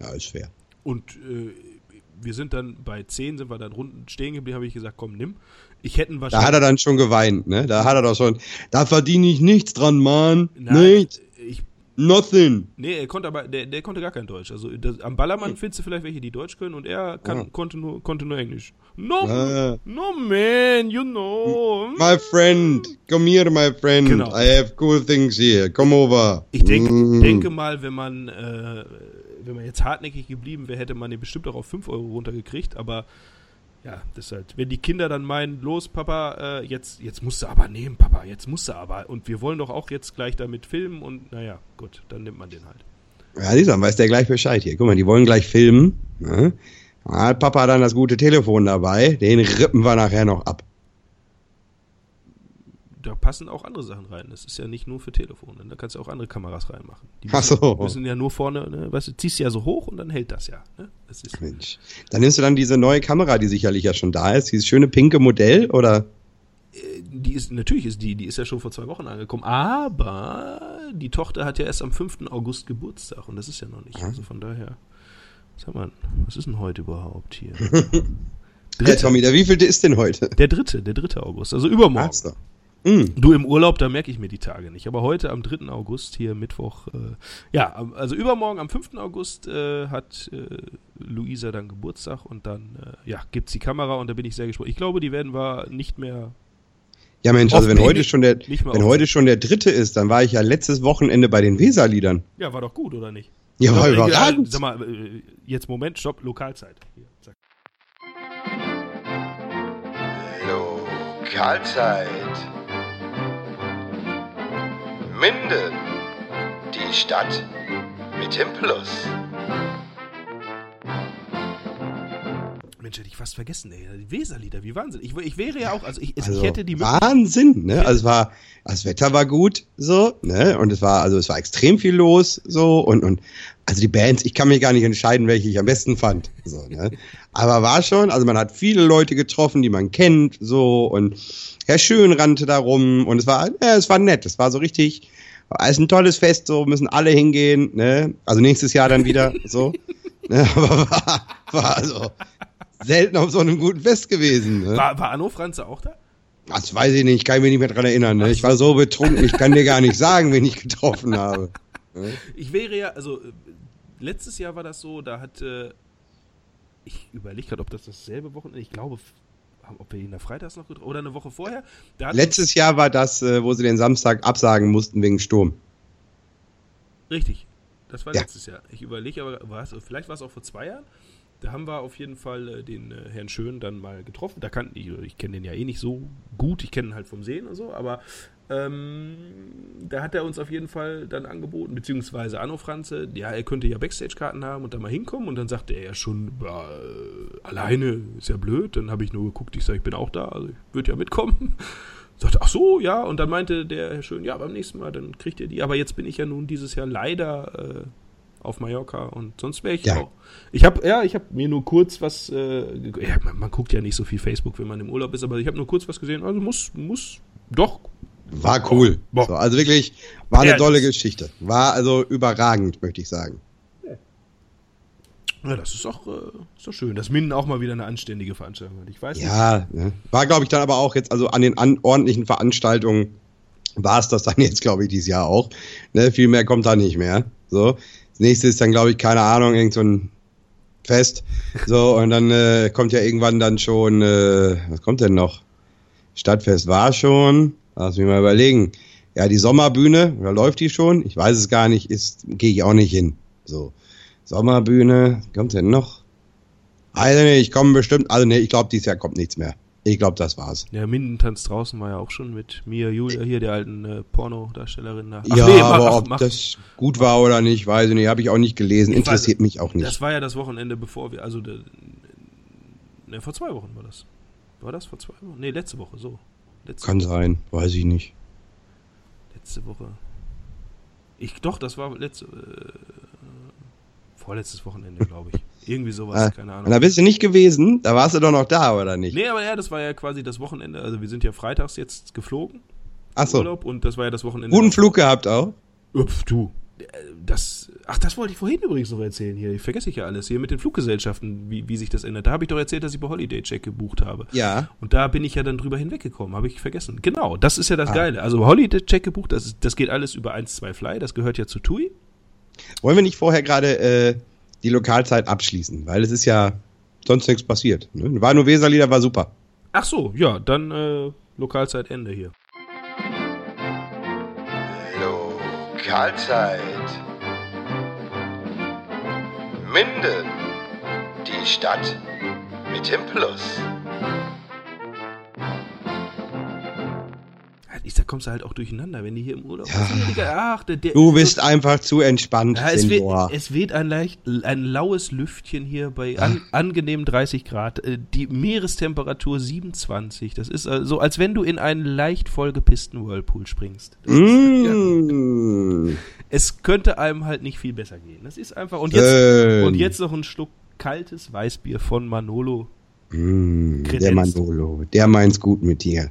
Ja, ist fair. Und äh, wir sind dann bei 10, sind wir dann runden stehen geblieben, habe ich gesagt, komm, nimm. Ich hätte ihn Da wahrscheinlich. hat er dann schon geweint, ne? Da hat er doch schon, da verdiene ich nichts dran, Mann. Nein, Nichts. ich, Nothing. Nee, er konnte aber, der, der konnte gar kein Deutsch. Also das, am Ballermann findest du vielleicht welche, die Deutsch können und er kann, Ah. konnte, nur, konnte nur Englisch. No, Ah. no man, you know. My friend, come here, my friend. Genau. I have cool things here. Come over. Ich denk, Mm. denke mal, wenn man, äh, wenn man jetzt hartnäckig geblieben wäre, hätte man den bestimmt auch auf 5 Euro runtergekriegt, aber ja, das ist halt, wenn die Kinder dann meinen, los, Papa, äh, jetzt, jetzt musst du aber nehmen, Papa, jetzt musst du aber. Und wir wollen doch auch jetzt gleich damit filmen und naja, gut, dann nimmt man den halt. Ja, dieser weiß der gleich Bescheid hier. Guck mal, die wollen gleich filmen. Ne? Hat Papa dann das gute Telefon dabei. Den rippen wir nachher noch ab. Da passen auch andere Sachen rein. Das ist ja nicht nur für Telefone. Da kannst du auch andere Kameras reinmachen. Die Ach so. müssen ja nur vorne, ne, weißt du, ziehst ja so hoch und dann hält das ja. Ne? Das ist, Mensch. Dann nimmst du dann diese neue Kamera, die sicherlich ja schon da ist. Dieses schöne pinke Modell, oder? die ist, natürlich ist die, die ist ja schon vor zwei Wochen angekommen, aber die Tochter hat ja erst am 5. August Geburtstag und das ist ja noch nicht. Also von daher, was haben wir, was ist denn heute überhaupt hier? Hey, Tommy, der wievielte ist denn heute? Der dritte, der dritte August, also übermorgen. Ach so. Mm. Du im Urlaub, da merke ich mir die Tage nicht. Aber heute am 3. August, hier Mittwoch, äh, ja, also übermorgen am 5. August äh, hat äh, Luisa dann Geburtstag und dann, äh, ja, gibt's die Kamera und da bin ich sehr gespannt. Ich glaube, die werden wir nicht mehr Ja, Mensch, also wenn heute schon der, wenn heute schon der dritte ist, dann war ich ja letztes Wochenende bei den Weserliedern. Ja, war doch gut, oder nicht? Ja, war überragend. Sag mal, äh, jetzt Moment, Stopp, Lokalzeit. Hier, zack. Lokalzeit. Minden. Die Stadt mit dem Plus. Mensch, hätte ich fast vergessen, ey. Die Weserlieder, wie Wahnsinn. Ich, ich wäre ja auch, also ich, Also, ich hätte die. Wahnsinn, ne? Also es war, das Wetter war gut, so, ne? Und es war, also es war extrem viel los, so, und, und, also die Bands, ich kann mich gar nicht entscheiden, welche ich am besten fand, so, ne? Aber war schon, also man hat viele Leute getroffen, die man kennt, so, und Herr Schön rannte da rum, und es war, ja, es war nett, es war so richtig, es ist ein tolles Fest, so, müssen alle hingehen, ne? Also nächstes Jahr dann wieder, so, ne? Aber war, war also selten auf so einem guten Fest gewesen, ne? War, war Anno Franze auch da? Das weiß ich nicht, ich kann mich nicht mehr dran erinnern. Ne? Ich war so betrunken, ich kann dir gar nicht sagen, wen ich getroffen habe. Ich wäre ja, also äh, letztes Jahr war das so, da hat, äh, ich überlege gerade, ob das dasselbe Wochenende, ich glaube, ob wir ihn da freitags noch getroffen oder eine Woche vorher. Letztes Jahr war das, äh, wo sie den Samstag absagen mussten wegen Sturm. Richtig. Das war Ja. letztes Jahr. Ich überlege aber, vielleicht war es auch vor zwei Jahren. Da haben wir auf jeden Fall äh, den äh, Herrn Schön dann mal getroffen. Da kannten ich, ich kenne den ja eh nicht so gut, ich kenne ihn halt vom Sehen und so, aber ähm, da hat er uns auf jeden Fall dann angeboten, beziehungsweise Anno Franze, ja, er könnte ja Backstage-Karten haben und da mal hinkommen und dann sagte er ja schon, ja, äh, alleine ist ja blöd. Dann habe ich nur geguckt, ich sage, ich bin auch da, also ich würde ja mitkommen. Sagte, ach so, ja, und dann meinte der Herr Schön, ja, beim nächsten Mal, dann kriegt ihr die. Aber jetzt bin ich ja nun dieses Jahr leider äh, auf Mallorca und sonst wäre ich Ja. auch. Ich habe, ja, ich habe mir nur kurz was, äh, ja, man, man guckt ja nicht so viel Facebook, wenn man im Urlaub ist, aber ich habe nur kurz was gesehen, also muss, muss, doch, War cool. Boah. So, also wirklich, war eine Ja, tolle Geschichte. War also überragend, möchte ich sagen. ja, das ist doch, äh, ist doch schön, dass Minden auch mal wieder eine anständige Veranstaltung hat. Ich weiß nicht. Ja, ne? war glaube ich dann aber auch jetzt, also an den an ordentlichen Veranstaltungen war es das dann jetzt, glaube ich, dieses Jahr auch. Ne? Viel mehr kommt da nicht mehr. So. Das nächste ist dann, glaube ich, keine Ahnung, irgend so ein Fest. So, und dann äh, kommt ja irgendwann dann schon, äh, was kommt denn noch? Stadtfest war schon. Lass mich mal überlegen. Ja, die Sommerbühne, oder läuft die schon? Ich weiß es gar nicht, ist, gehe ich auch nicht hin. So. Sommerbühne, kommt denn noch? Also nee, ich komme bestimmt, also nee, ich glaube, dieses Jahr kommt nichts mehr. Ich glaube, das war's. Der Minden-Tanz draußen war ja auch schon mit Mia Julia hier, der alten äh, Pornodarstellerin da. Ach ja, nee, aber ach, ob mach- das gut war oder nicht, weiß ich nicht, habe ich auch nicht gelesen, interessiert mich auch nicht. Das war ja das Wochenende, bevor wir, also, der, ne, vor zwei Wochen war das. War das vor zwei Wochen? Nee, letzte Woche, so. Letzte, Kann sein, weiß ich nicht. letzte Woche. Ich, doch, das war letzte, äh, vorletztes Wochenende, glaube ich. Irgendwie sowas, Ah, keine Und Ahnung. da bist du nicht gewesen, da warst du doch noch da, oder nicht? Nee, aber ja, das war ja quasi das Wochenende, also wir sind ja freitags jetzt geflogen, Ach so, Urlaub, und das war ja das Wochenende. guten Flug gehabt auch. Upf, du. das, ach, das wollte ich vorhin übrigens noch erzählen hier. Vergesse ich ja alles hier mit den Fluggesellschaften, wie, wie sich das ändert. Da habe ich doch erzählt, dass ich bei Holiday Check gebucht habe. Ja. Und da bin ich ja dann drüber hinweggekommen, habe ich vergessen. Genau, das ist ja das ah. Geile. Also Holiday Check gebucht, das, das geht alles über 1, 2 Fly, das gehört ja zu TUI. Wollen wir nicht vorher gerade äh, die Lokalzeit abschließen? Weil es ist ja sonst nichts passiert. Ne? War nur Weserlieder, war super. Ach so, ja, dann äh, Lokalzeit Ende hier. Lokalzeit. Minden. Die Stadt mit dem Plus. Ich, da kommst du halt auch durcheinander, wenn die hier im Urlaub ja. sind. Ach, der, der, du bist so, einfach zu entspannt. Ja, es, weht, es weht ein leicht, ein laues Lüftchen hier bei an, angenehmen 30 Grad. Äh, die Meerestemperatur 27. Das ist so, als wenn du in einen leicht vollgepissten Whirlpool springst. Mm. Ist, ja, es könnte einem halt nicht viel besser gehen. Das ist einfach. Und jetzt, und jetzt noch ein Schluck kaltes Weißbier von Manolo. Mm, der Manolo, der meint's gut mit dir.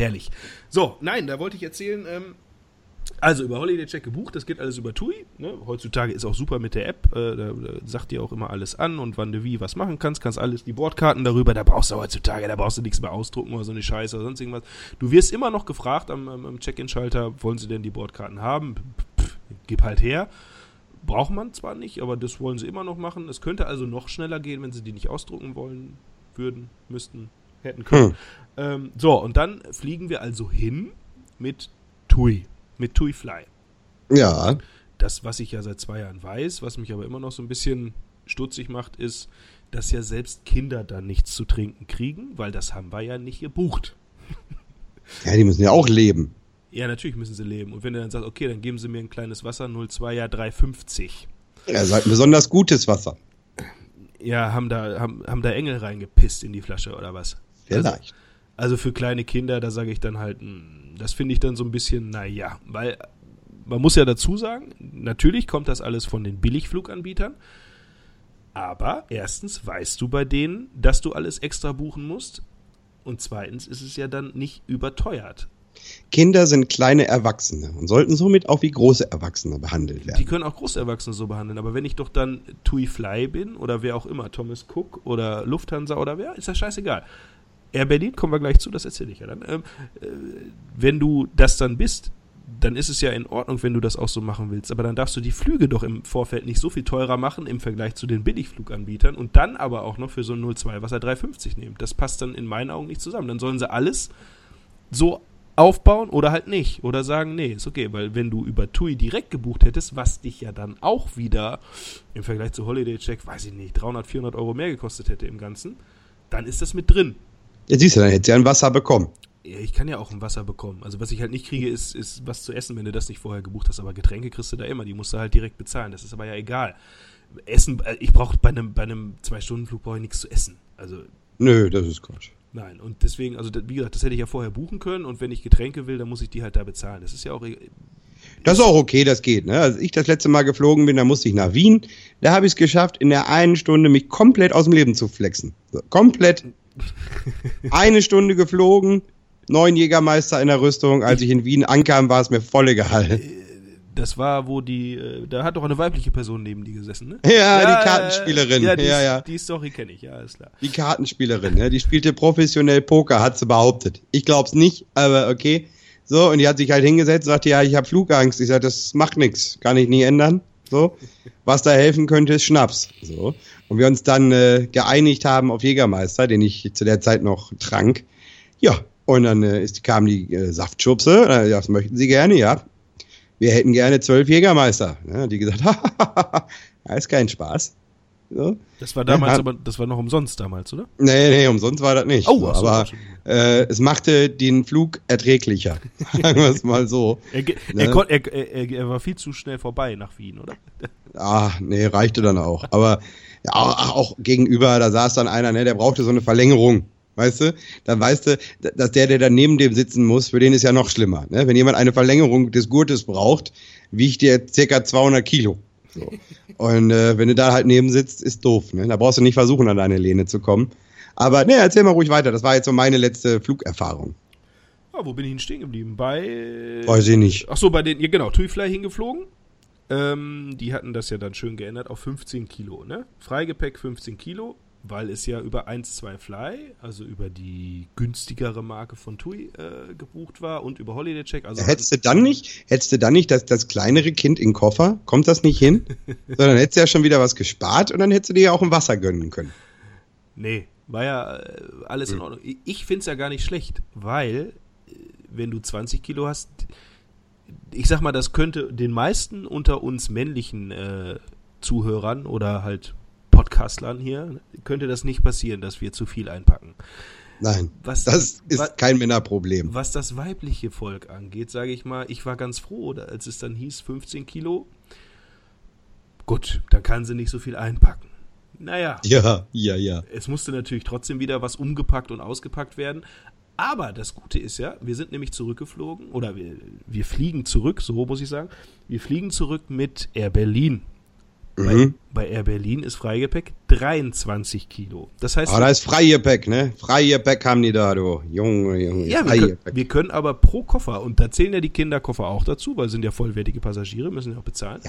Herrlich. So, nein, da wollte ich erzählen, ähm, also über Holiday Check gebucht, das geht alles über TUI. Ne? Heutzutage ist auch super mit der App, äh, da, da, sagt dir auch immer alles an und wann du wie was machen kannst, kannst alles, die Bordkarten darüber, da brauchst du heutzutage, da brauchst du nichts mehr ausdrucken oder so eine Scheiße oder sonst irgendwas. Du wirst immer noch gefragt am, am Check-In-Schalter, wollen sie denn die Bordkarten haben? Pff, gib halt her. Braucht man zwar nicht, aber das wollen sie immer noch machen. Es könnte also noch schneller gehen, wenn sie die nicht ausdrucken wollen, würden, müssten, hätten können. Hm. Ähm, so, und dann fliegen wir also hin mit TUI, mit TUI Fly. Ja. Das, was ich ja seit zwei Jahren weiß, was mich aber immer noch so ein bisschen stutzig macht, ist, dass ja selbst Kinder dann nichts zu trinken kriegen, weil das haben wir ja nicht gebucht. Ja, die müssen ja auch leben. Ja, natürlich müssen sie leben. Und wenn du dann sagst, okay, dann geben sie mir ein kleines Wasser, 02, ja 3,50. Ja, seid ein besonders gutes Wasser. Ja, haben da, haben, haben da Engel reingepisst in die Flasche oder was? Vielleicht. Also, also für kleine Kinder, da sage ich dann halt, hm, das finde ich dann so ein bisschen, naja, weil man muss ja dazu sagen, natürlich kommt das alles von den Billigfluganbietern, aber erstens weißt du bei denen, dass du alles extra buchen musst und zweitens ist es ja dann nicht überteuert. Kinder sind kleine Erwachsene und sollten somit auch wie große Erwachsene behandelt werden. Die können auch große Erwachsene so behandeln, aber wenn ich doch dann TUI Fly bin oder wer auch immer, Thomas Cook oder Lufthansa oder wer, ist das scheißegal. Air Berlin, kommen wir gleich zu, das erzähle ich ja dann. Ähm, äh, wenn du das dann bist, dann ist es ja in Ordnung, wenn du das auch so machen willst. Aber dann darfst du die Flüge doch im Vorfeld nicht so viel teurer machen im Vergleich zu den Billigfluganbietern und dann aber auch noch für so ein 02 Wasser 350 nehmen. Das passt dann in meinen Augen nicht zusammen. Dann sollen sie alles so aufbauen oder halt nicht. Oder sagen, nee, ist okay, weil wenn du über TUI direkt gebucht hättest, was dich ja dann auch wieder im Vergleich zu Holiday Check, weiß ich nicht, 300, 400 Euro mehr gekostet hätte im Ganzen, dann ist das mit drin. Ja, siehst du, dann hättest du ja ein Wasser bekommen. Ja, ich kann ja auch ein Wasser bekommen. Also was ich halt nicht kriege, ist, ist was zu essen, wenn du das nicht vorher gebucht hast. Aber Getränke kriegst du da immer. Die musst du halt direkt bezahlen. Das ist aber ja egal. Essen, äh, ich brauche bei einem, bei einem Zwei-Stunden-Flug brauche ich nichts zu essen. Also. Nö, das ist Quatsch. Nein, und deswegen, also wie gesagt, das hätte ich ja vorher buchen können und wenn ich Getränke will, dann muss ich die halt da bezahlen. Das ist ja auch. E- das ist auch okay, das geht. Ne? Als ich das letzte Mal geflogen bin, da musste ich nach Wien. Da habe ich es geschafft, in der einen Stunde mich komplett aus dem Leben zu flexen. So, komplett eine Stunde geflogen, neun Jägermeister in der Rüstung. Als ich in Wien ankam, war es mir voll egal. Äh, das war, wo die, äh, da hat doch eine weibliche Person neben die gesessen, ne? Ja, ja die Kartenspielerin. Ja, die, ja, ja. die Story kenne ich, ja, ist klar. Die Kartenspielerin, ja, die spielte professionell Poker, hat sie behauptet. Ich glaub's nicht, aber okay. So, und die hat sich halt hingesetzt, sagte, ja, ich habe Flugangst. Ich sag, das macht nichts, kann ich nie ändern. So, was da helfen könnte, ist Schnaps. So, und wir uns dann äh, geeinigt haben auf Jägermeister, den ich zu der Zeit noch trank. Ja, und dann äh, ist, kam die äh, Saftschubse, äh, das möchten Sie gerne, ja. Wir hätten gerne zwölf Jägermeister. Ja, die gesagt, das ist kein Spaß. So. Das war damals, ja, aber das war noch umsonst damals, oder? Nee, nee, umsonst war das nicht. Oh, so, aber äh, es machte den Flug erträglicher. Sagen wir es mal so. Er, ne? er, er, er, war viel zu schnell vorbei nach Wien, oder? Ah, nee, reichte dann auch. Aber ja, auch, auch gegenüber, da saß dann einer, ne, der brauchte so eine Verlängerung. Weißt du? Dann weißt du, dass der, der da neben dem sitzen muss, für den ist ja noch schlimmer. Ne? Wenn jemand eine Verlängerung des Gurtes braucht, wiegt der circa 200 Kilo. So. Und äh, wenn du da halt neben sitzt, ist doof. Ne? Da brauchst du nicht versuchen, an deine Lehne zu kommen. Aber ne, erzähl mal ruhig weiter. Das war jetzt so meine letzte Flugerfahrung. Oh, mal, wo bin ich denn stehen geblieben? Bei. Weiß ich nicht. Ach so, bei den, ja genau, Tuifly hingeflogen. Ähm, die hatten das ja dann schön geändert auf 15 Kilo, ne? Freigepäck 15 Kilo, weil es ja über 1, 2 Fly, also über die günstigere Marke von TUI äh, gebucht war und über Holiday Check. Also hättest du dann nicht, hättest du dann nicht das, das kleinere Kind in Koffer? Kommt das nicht hin? Sondern hättest du ja schon wieder was gespart und dann hättest du dir ja auch ein Wasser gönnen können. Nee, war ja äh, alles in Ordnung. Ich finde es ja gar nicht schlecht, weil äh, wenn du 20 Kilo hast, ich sag mal, das könnte den meisten unter uns männlichen äh, Zuhörern oder halt Podcastlern hier, könnte das nicht passieren, dass wir zu viel einpacken. Nein, Was- das ist was- kein Männerproblem. Was das weibliche Volk angeht, sage ich mal, ich war ganz froh, als es dann hieß 15 Kilo. Gut, dann kann sie nicht so viel einpacken. Naja, Ja, ja, ja. es musste natürlich trotzdem wieder was umgepackt und ausgepackt werden. Aber das Gute ist ja, wir sind nämlich zurückgeflogen, oder wir, wir fliegen zurück, so muss ich sagen. Wir fliegen zurück mit Air Berlin. Bei, Mhm. bei Air Berlin ist Freigepäck 23 Kilo. Das heißt, Aber da ist Freigepäck, ne? Freigepäck haben die da, du. Junge, Junge. ja, wir können, wir können aber pro Koffer, und da zählen ja die Kinderkoffer auch dazu, weil sind ja vollwertige Passagiere, müssen ja auch bezahlen.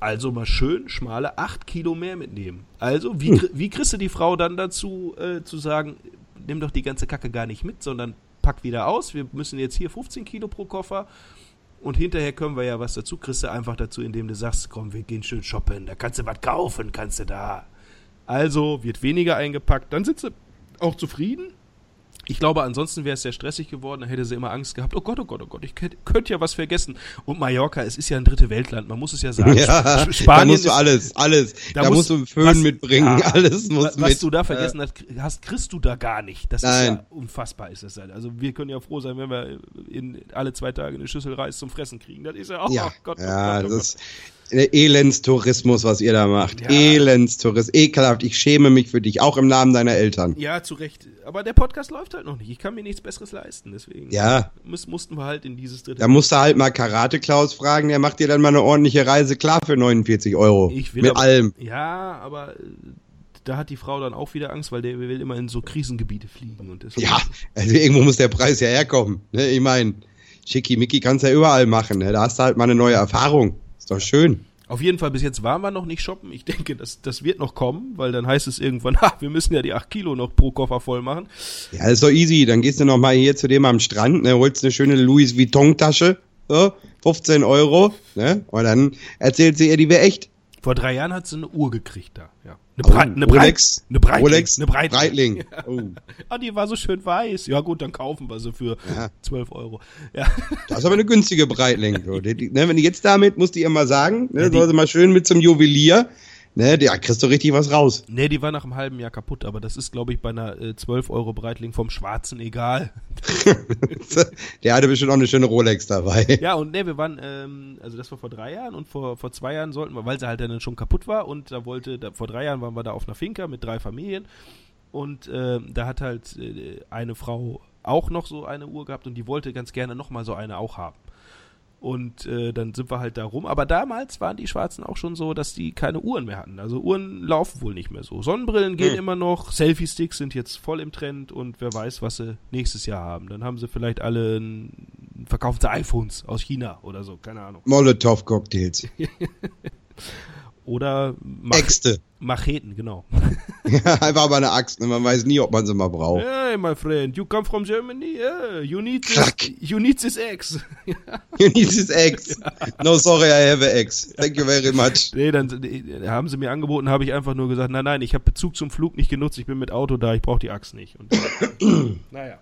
Also mal schön schmale 8 Kilo mehr mitnehmen. Also, wie, kri- wie kriegst du die Frau dann dazu, äh, zu sagen, nimm doch die ganze Kacke gar nicht mit, sondern pack wieder aus. Wir müssen jetzt hier 15 Kilo pro Koffer. Und hinterher können wir ja was dazu. Kriegst du einfach dazu, indem du sagst, komm, wir gehen schön shoppen. Da kannst du was kaufen, kannst du da. Also wird weniger eingepackt. Dann sind sie auch zufrieden. Ich glaube, ansonsten wäre es sehr stressig geworden. Dann hätte sie immer Angst gehabt. Oh Gott, oh Gott, oh Gott, ich könnt- könnte ja was vergessen. Und Mallorca, es ist ja ein dritte Weltland. Man muss es ja sagen. Ja, Sp- da Spanien musst du ist- alles, alles. Da Da, muss- musst du einen Föhn was- mitbringen, Ja. alles muss was mit. du da vergessen hast, hast, kriegst du da gar nicht. Das ist Nein. ja unfassbar, ist das halt. Also wir können ja froh sein, wenn wir in alle zwei Tage eine Schüssel Reis zum Fressen kriegen. Das ist ja, oh Ja, Gott, oh ja, Gott, oh das ist der Elendstourismus, was ihr da macht. Ja. Elendstourismus. Ekelhaft. Ich schäme mich für dich, auch im Namen deiner Eltern. Ja, zu Recht. Aber der Podcast läuft halt noch nicht. Ich kann mir nichts Besseres leisten. Deswegen Ja. muss, mussten wir halt in dieses dritte. Da musst du halt mal Karate Klaus fragen, der macht dir dann mal eine ordentliche Reise klar für 49 Euro. Ich will Mit aber- allem. Ja, aber äh, da hat die Frau dann auch wieder Angst, weil der will immer in so Krisengebiete fliegen. Und Ja, also irgendwo muss der Preis ja herkommen. Ne? Ich meine, Schickimicki kannst du ja überall machen. Ne? Da hast du halt mal eine neue Erfahrung. Ist doch schön. Auf jeden Fall, bis jetzt waren wir noch nicht shoppen. Ich denke, das, das wird noch kommen, weil dann heißt es irgendwann, ha, wir müssen ja die 8 Kilo noch pro Koffer voll machen. Ja, ist doch easy. Dann gehst du noch mal hier zu dem am Strand, ne? holst eine schöne Louis Vuitton Tasche, so, 15 Euro, ne? Und dann erzählt sie ihr, die wäre echt. Vor drei Jahren hat sie eine Uhr gekriegt da. Ja. Eine, Oh, Brei eine, Brei Rolex, eine Breitling. Rolex, eine Breitling. Breitling. Oh, Ah, die war so schön weiß. Ja gut, dann kaufen wir sie für Ja. 12 Euro. Ja. das ist aber eine günstige Breitling. So, die, die, ne? Wenn die jetzt damit, musst du ihr mal sagen, ne? Ja, soll sie mal schön mit zum Juwelier, ne? Da kriegst du richtig was raus. Nee, die war nach einem halben Jahr kaputt, aber das ist, glaube ich, bei einer äh, 12 Euro Breitling vom Schwarzen egal. Der hatte bestimmt auch eine schöne Rolex dabei. Ja, und ne, wir waren, ähm, also das war vor drei Jahren und vor, vor zwei Jahren sollten wir, weil sie halt dann schon kaputt war und da wollte, da, vor drei Jahren waren wir da auf einer Finca mit drei Familien und ähm, da hat halt äh, eine Frau auch noch so eine Uhr gehabt und die wollte ganz gerne nochmal so eine auch haben. Und äh, dann sind wir halt da rum. Aber damals waren die Schwarzen auch schon so, dass die keine Uhren mehr hatten. Also Uhren laufen wohl nicht mehr so. Sonnenbrillen gehen Hm. immer noch, Selfie-Sticks sind jetzt voll im Trend und wer weiß, was sie nächstes Jahr haben. Dann haben sie vielleicht alle, sie iPhones aus China oder so, keine Ahnung. Molotow-Cocktails. Oder Mach Äxte. Macheten, genau. Einfach aber eine Axt. Ne? Man weiß nie, ob man sie mal braucht. Hey, my friend, you come from Germany? Yeah, you need this, Klack. you need this X. You need this X. No, sorry, I have a X. Thank you very much. Nee, dann äh, haben sie mir angeboten, habe ich einfach nur gesagt, nein, nein, ich habe Bezug zum Flug nicht genutzt, ich bin mit Auto da, ich brauche die Axt nicht. Und, naja.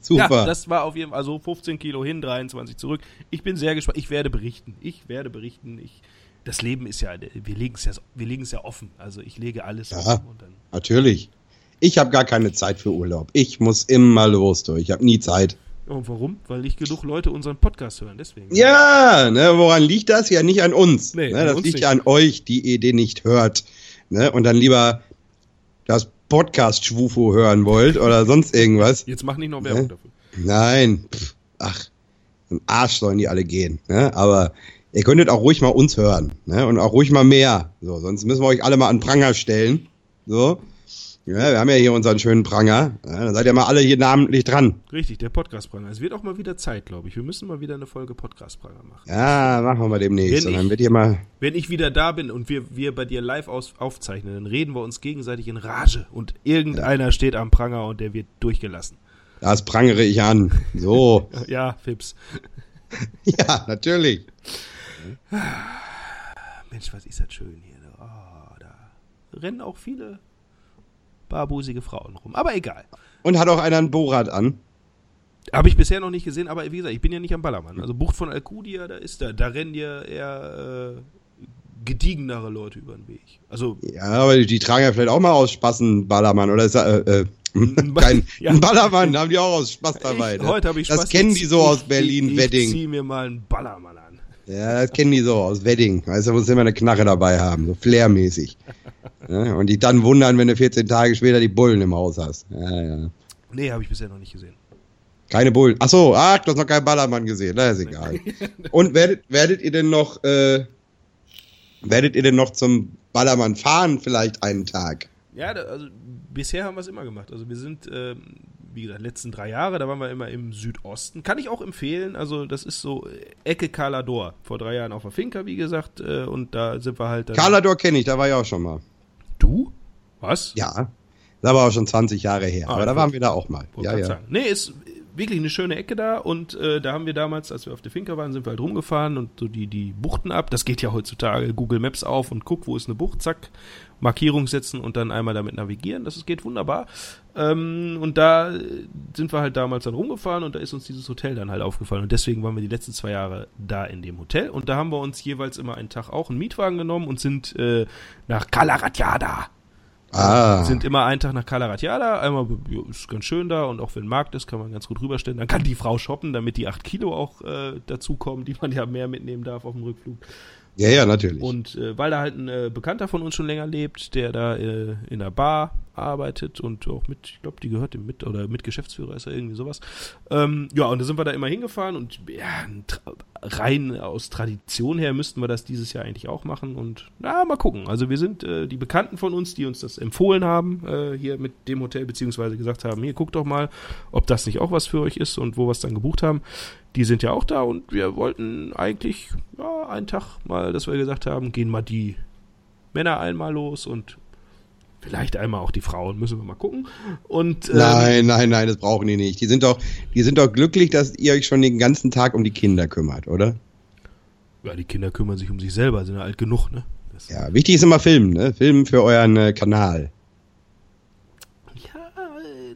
Super. Ja, das war auf jeden Fall, also 15 Kilo hin, 23 zurück. Ich bin sehr gespannt, ich werde berichten. Ich werde berichten. Ich, das Leben ist ja, wir legen es ja, wir legen es ja offen. Also ich lege alles Ja. offen und dann Natürlich. Ich habe gar keine Zeit für Urlaub. Ich muss immer los, du. Ich habe nie Zeit. Und warum? Weil nicht genug Leute unseren Podcast hören, deswegen. Ja, ne, woran liegt das? Ja, nicht an uns. Nee, ne, das uns liegt ja an euch, die ihr den nicht hört. Ne, und dann lieber das Podcast-Schwufo hören wollt oder sonst irgendwas. Jetzt mach nicht noch Werbung Ne? dafür. Nein, pff, ach, ein Arsch sollen die alle gehen. Ne? Aber ihr könntet auch ruhig mal uns hören. Ne? Und auch ruhig mal mehr. So, sonst müssen wir euch alle mal an Pranger stellen. So. Ja, wir haben ja hier unseren schönen Pranger. Ja, dann seid ihr mal alle hier namentlich dran. Richtig, der Podcast-Pranger. Es wird auch mal wieder Zeit, glaube ich. Wir müssen mal wieder eine Folge Podcast-Pranger machen. Ja, machen wir mal demnächst. Wenn Und dann ich- wird hier mal. Wenn ich wieder da bin und wir, wir bei dir live aus, aufzeichnen, dann reden wir uns gegenseitig in Rage und irgendeiner steht am Pranger und der wird durchgelassen. Das prangere ich an. So. Ja, Fips. ja, natürlich. Mensch, was ist das schön hier. Oh, da rennen auch viele barbusige Frauen rum. Aber egal. Und hat auch einer ein Bohrrad an. Habe ich bisher noch nicht gesehen, aber wie gesagt, ich bin ja nicht am Ballermann. Also Bucht von Alcudia, da ist da. Da rennen ja eher äh, gediegenere Leute über den Weg. Also Ja, aber die, die tragen ja vielleicht auch mal aus Spaß einen Ballermann. Oder ist da, äh, äh, kein Ja. ein Ballermann, haben die auch aus Spaß dabei. ich, ne? heute habe ich Das Spaß. kennen Ich- die so aus ich- Berlin-Wedding. Ich zieh mir mal einen Ballermann an. Ja, das kennen die so aus Wedding. Weißt du, muss immer eine Knarre dabei haben, so Flair-mäßig. ja, und die dann wundern, wenn du 14 Tage später die Bullen im Haus hast. Ja, ja. Nee, habe ich bisher noch nicht gesehen. Keine Bullen. Ach so, ach, du hast noch keinen Ballermann gesehen. Na, ist egal. Und werdet, werdet ihr denn noch, äh, werdet ihr denn noch zum Ballermann fahren vielleicht einen Tag? Ja, da, also bisher haben wir es immer gemacht. Also wir sind, ähm, wie gesagt, letzten drei Jahre, da waren wir immer im Südosten. Kann ich auch empfehlen. Also das ist so äh, Ecke Calador. Vor drei Jahren auf der Finca, wie gesagt. Äh, und da sind wir halt dann. Carlador kenne ich, da war ich auch schon mal. Du? Was? Ja. Das war auch schon 20 Jahre her. Ah, aber da waren wir da auch mal. Ja, ja. Sagen. Nee, ist wirklich eine schöne Ecke da und äh, da haben wir damals, als wir auf der Finca waren, sind wir halt rumgefahren und so die, die Buchten ab. Das geht ja heutzutage Google Maps auf und guck, wo ist eine Bucht, zack, Markierung setzen und dann einmal damit navigieren. Das geht wunderbar. Ähm, und da sind wir halt damals dann rumgefahren und da ist uns dieses Hotel dann halt aufgefallen und deswegen waren wir die letzten zwei Jahre da in dem Hotel und da haben wir uns jeweils immer einen Tag auch einen Mietwagen genommen und sind äh, nach Kalaratjada Ah. sind immer einen Tag nach Kalaratjada, einmal ist ganz schön da und auch wenn Markt ist, kann man ganz gut rüberstellen. Dann kann die Frau shoppen, damit die 8 Kilo auch äh, dazukommen, die man ja mehr mitnehmen darf auf dem Rückflug. ja, ja, natürlich. Und äh, weil da halt ein äh, Bekannter von uns schon länger lebt, der da äh, in der Bar arbeitet und auch mit, ich glaube, die gehört dem mit oder mit Geschäftsführer ist er irgendwie sowas. Ähm, ja, und da sind wir da immer hingefahren und ja, tra- rein aus Tradition her müssten wir das dieses Jahr eigentlich auch machen und na, mal gucken. Also wir sind äh, die Bekannten von uns, die uns das empfohlen haben, äh, hier mit dem Hotel, beziehungsweise gesagt haben, hier guckt doch mal, ob das nicht auch was für euch ist und wo wir es dann gebucht haben. Die sind ja auch da und wir wollten eigentlich ja, einen Tag mal, dass wir gesagt haben, gehen mal die Männer einmal los und vielleicht einmal auch die Frauen, müssen wir mal gucken. Und ähm, Nein, nein, nein, das brauchen die nicht. Die sind doch, die sind doch glücklich, dass ihr euch schon den ganzen Tag um die Kinder kümmert, oder? ja, die Kinder kümmern sich um sich selber, sind ja alt genug, ne? Das, Ja, wichtig ist immer Filmen, ne? Filmen für euren äh, Kanal. ja,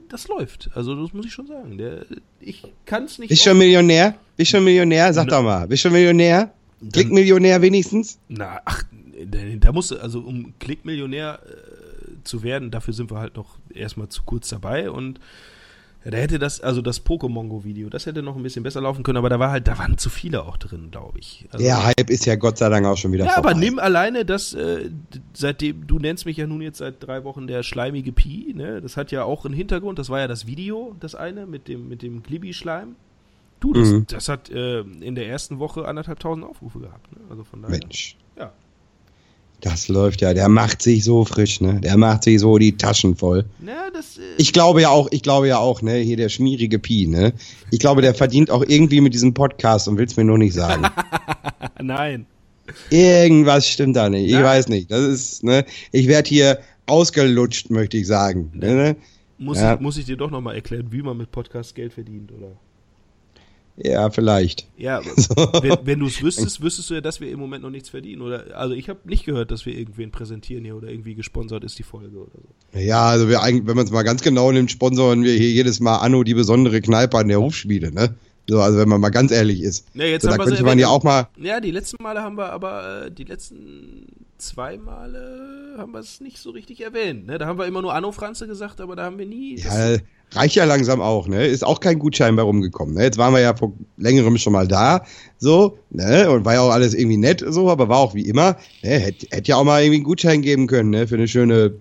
das läuft. Also das muss ich schon sagen. Der, ich kann es nicht. Bist schon Millionär? Bist schon Millionär? Sag Na- doch mal. Bist schon Millionär? Klickmillionär wenigstens? Na, ach, da, da muss also um Klickmillionär äh, zu werden, dafür sind wir halt noch erstmal zu kurz dabei und da hätte das, also das Pokémongo-Video, das hätte noch ein bisschen besser laufen können, aber da war halt, da waren zu viele auch drin, glaube ich. Also, Der Hype ist ja Gott sei Dank auch schon wieder ja, vorbei. aber nimm alleine das, äh, seitdem, du nennst mich ja nun jetzt seit drei Wochen der schleimige Pi, ne? Das hat ja auch einen Hintergrund, das war ja das Video, das eine, mit dem, mit dem Glibi-Schleim. Du, das, Mhm. das hat äh, in der ersten Woche anderthalbtausend Aufrufe gehabt, ne? Also von daher. Mensch. Das läuft ja. Der macht sich so frisch, ne? Der macht sich so die Taschen voll. Ja, das, äh, Ich glaube ja auch, ich glaube ja auch, ne? Hier der schmierige Pi, ne? Ich glaube, der verdient auch irgendwie mit diesem Podcast und will's mir nur nicht sagen. nein. Irgendwas stimmt da nicht. Ich Ja. weiß nicht. Das ist, ne? Ich werde hier ausgelutscht, möchte ich sagen. Ne? Muss, Ja. ich, muss ich dir doch nochmal erklären, wie man mit Podcast Geld verdient, oder? Ja, vielleicht. Ja, aber wenn, wenn du es wüsstest, wüsstest du ja, dass wir im Moment noch nichts verdienen, oder? Also ich habe nicht gehört, dass wir irgendwen präsentieren hier oder irgendwie gesponsert ist die Folge oder so. Ja, also wir eigentlich, wenn man es mal ganz genau nimmt, sponsoren wir hier jedes Mal Anno die besondere Kneipe an der Hofschmiede, ne? So, also wenn man mal ganz ehrlich ist. Ja, jetzt so, da könnte man ja auch mal, Ja, die letzten Male haben wir aber, äh, die letzten zwei Male haben wir es nicht so richtig erwähnt. Ne? Da haben wir immer nur Anno Franze gesagt, aber da haben wir nie. ja, reicht ja langsam auch, ne? Ist auch kein Gutschein bei rumgekommen, ne? Jetzt waren wir ja vor längerem schon mal da, so, ne? Und war ja auch alles irgendwie nett, so, aber war auch wie immer, ne? Hätte hätt ja auch mal irgendwie einen Gutschein geben können, ne? Für eine schöne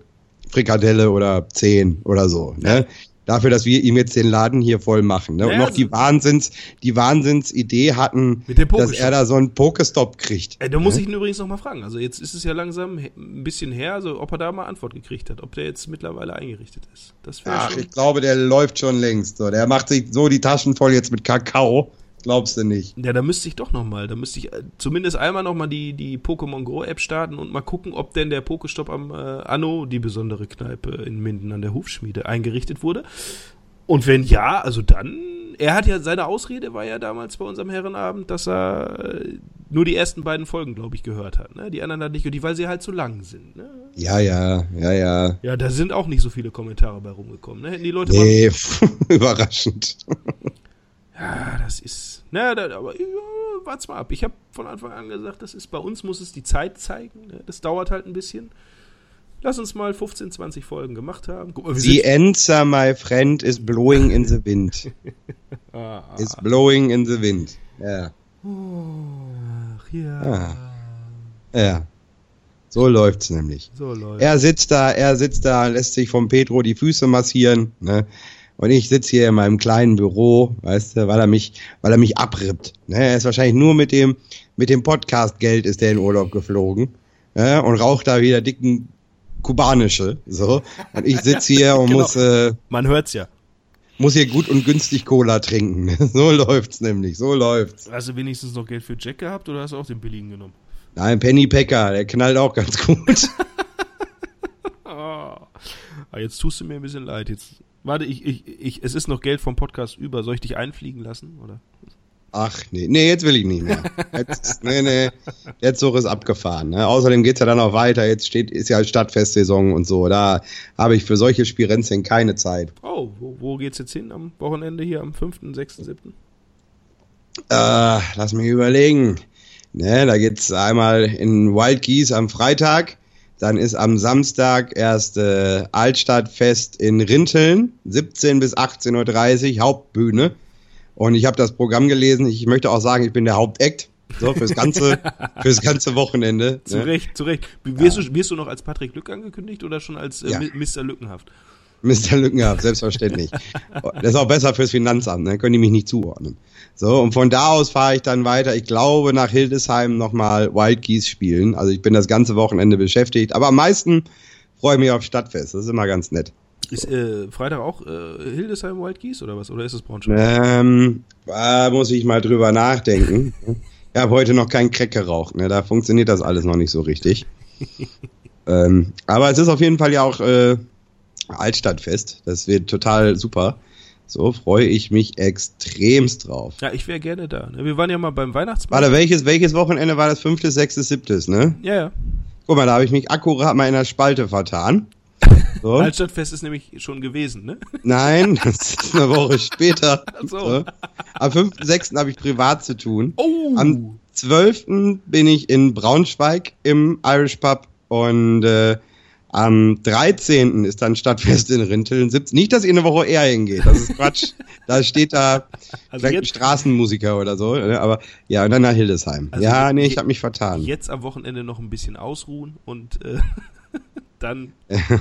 Frikadelle oder 10 oder so, ne? Dafür, dass wir ihm jetzt den Laden hier voll machen. Ne? Und Ja, noch also- die Wahnsinns, die Wahnsinnsidee hatten, dass er da so einen Pokestop kriegt. Äh, da muss ich ihn übrigens noch mal fragen. Also jetzt ist es ja langsam ein bisschen her, also ob er da mal Antwort gekriegt hat, ob der jetzt mittlerweile eingerichtet ist. Das Ach, schon. ich glaube, der läuft schon längst. So. Der macht sich so die Taschen voll jetzt mit Kakao. Glaubst du nicht? Ja, da müsste ich doch noch mal, da müsste ich äh, zumindest einmal noch mal die, die Pokémon Go App starten und mal gucken, ob denn der Pokestop am äh, Anno, die besondere Kneipe in Minden an der Hufschmiede, eingerichtet wurde. Und wenn ja, also dann, er hat ja, seine Ausrede war ja damals bei unserem Herrenabend, dass er äh, nur die ersten beiden Folgen, glaube ich, gehört hat. Ne? Die anderen hat nicht, und die, weil sie halt zu lang sind. Ne? Ja, ja, ja, ja. Ja, da sind auch nicht so viele Kommentare bei rumgekommen. Ne? Hätten die Leute mal Nee, überraschend. Ja, das ist. Na, da, aber ja, wart's mal ab. Ich habe von Anfang an gesagt, das ist bei uns muss es die Zeit zeigen. Ne? Das dauert halt ein bisschen. Lass uns mal 15, 20 Folgen gemacht haben. Guck mal, The answer, my friend, is blowing in the wind. ah, ah, Is blowing in the wind. Ja, ach, ja. Ah. ja. So läuft's nämlich. So läuft. Er sitzt da, er sitzt da, lässt sich vom Pedro die Füße massieren, ne? Und ich sitze hier in meinem kleinen Büro, weißt du, weil er mich, weil er mich abrippt. Ne? Er ist wahrscheinlich nur mit dem, mit dem Podcast-Geld ist er in Urlaub geflogen. Ne? Und raucht da wieder dicken kubanische. So. Und ich sitze hier und Genau. muss, äh, Man hört's ja. muss hier gut und günstig Cola trinken. So läuft's nämlich, so läuft's. Hast du wenigstens noch Geld für Jack gehabt oder hast du auch den billigen genommen? Nein, Penny Packer, der knallt auch ganz gut. Ah, jetzt tust du mir ein bisschen leid. Jetzt, warte, ich, ich, ich, es ist noch Geld vom Podcast über. Soll ich dich einfliegen lassen? Oder? Ach nee, nee, jetzt will ich nicht mehr. Jetzt, nee, nee, der Zug ist abgefahren. Ne? Außerdem geht's ja dann auch weiter. Jetzt steht, ist ja Stadtfestsaison und so. Da habe ich für solche Spirenzien keine Zeit. Oh, wo, wo geht's jetzt hin am Wochenende hier am 5., 6., 7.? Äh, lass mich überlegen. Ne, da geht's einmal in Wild Geese am Freitag. Dann ist am Samstag erst äh, Altstadtfest in Rinteln, 17 bis 18.30 Uhr, Hauptbühne. Und ich habe das Programm gelesen. Ich möchte auch sagen, ich bin der Hauptakt. So, fürs ganze, fürs ganze Wochenende. Zu ne? Recht, zu Recht. Wirst, du, wirst du noch als Patrick Lück angekündigt oder schon als äh, Ja. Mr. Lückenhaft? Mr. Lückenhaft, selbstverständlich. Das ist auch besser fürs Finanzamt, ne? Können die mich nicht zuordnen. So, und von da aus fahre ich dann weiter, ich glaube, nach Hildesheim nochmal Wild Geese spielen. Also ich bin das ganze Wochenende beschäftigt. Aber am meisten freue ich mich auf Stadtfest. Das ist immer ganz nett. Ist äh, Freitag auch äh, Hildesheim Wild Geese oder was? Oder ist es Braunschweig? Ähm, da muss ich mal drüber nachdenken. Ich habe heute noch keinen Crack geraucht, ne? Da funktioniert das alles noch nicht so richtig. ähm, aber es ist auf jeden Fall ja auch äh, Altstadtfest. Das wird total super. So freue ich mich extremst drauf. Ja, ich wäre gerne da. Ne? Wir waren ja mal beim Weihnachtsmarkt. Warte, welches, welches Wochenende war das? Fünftes, sechstes, siebtes, ne? Ja, ja. Guck mal, da habe ich mich akkurat mal in der Spalte vertan. So. Altstadtfest ist nämlich schon gewesen, ne? Nein, das ist eine Woche später. Ach so. So. Am 5.6. habe ich privat zu tun. Oh! Am 12. bin ich in Braunschweig im Irish Pub und äh, am 13. ist dann Stadtfest in Rinteln. 17. Nicht, dass ihr eine Woche eher hingeht, das ist Quatsch. da steht da Also vielleicht ein Straßenmusiker oder so, ne? aber ja, und dann nach Hildesheim. Also ja, nee, ich habe mich vertan. Jetzt am Wochenende noch ein bisschen ausruhen und äh, dann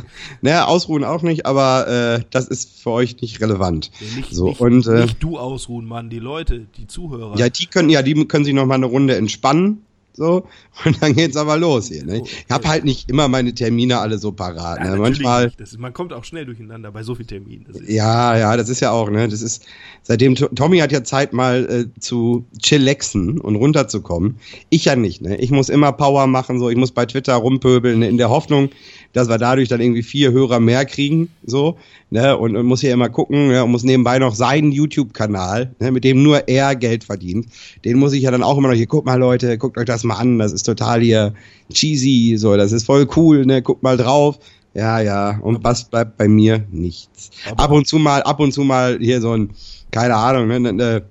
Naja, ausruhen auch nicht, aber äh, das ist für euch nicht relevant. nee, nicht, So, nicht, und, äh, nicht du ausruhen, Mann, die Leute, die Zuhörer. Ja, die können ja, die können sich noch mal eine Runde entspannen, so und dann geht's aber los hier. Ne? Ich habe halt nicht immer meine Termine alle so parat. Ja, Ne? Manchmal, ist, man kommt auch schnell durcheinander bei so vielen Terminen. Ja, ja, das ist ja auch, ne, das ist seitdem To- Tommy hat ja Zeit mal äh, zu chillaxen und runterzukommen. Ich ja nicht, ne? Ich muss immer Power machen, so ich muss bei Twitter rumpöbeln ne? in der Hoffnung, dass wir dadurch dann irgendwie vier Hörer mehr kriegen, so, ne, und, und muss hier immer gucken, ne, und muss nebenbei noch seinen YouTube-Kanal, ne, mit dem nur er Geld verdient, den muss ich ja dann auch immer noch hier, guck mal Leute, guckt euch das mal an, das ist total hier cheesy, so, das ist voll cool, ne, guckt mal drauf. Ja, ja, und was bleibt bei mir? Nichts. Aber- ab und zu mal, ab und zu mal hier so ein, keine Ahnung, ne, ne, ne,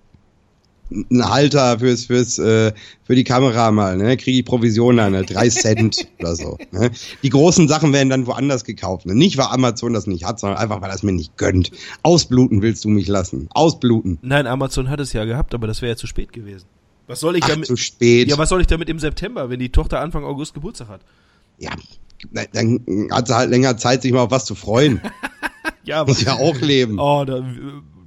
ein Halter fürs, fürs, äh, für die Kamera mal, ne? Kriege ich Provision an, ne? drei Cent oder so. Ne? Die großen Sachen werden dann woanders gekauft. Ne? Nicht, weil Amazon das nicht hat, sondern einfach, weil das mir nicht gönnt. Ausbluten willst du mich lassen. Ausbluten. Nein, Amazon hat es ja gehabt, aber das wäre ja zu spät gewesen. Was soll ich Ach, damit? zu spät. Ja, was soll ich damit im September, wenn die Tochter Anfang August Geburtstag hat? Ja, dann hat sie halt länger Zeit, sich mal auf was zu freuen. Ja, Muss ja auch leben. Oh, da,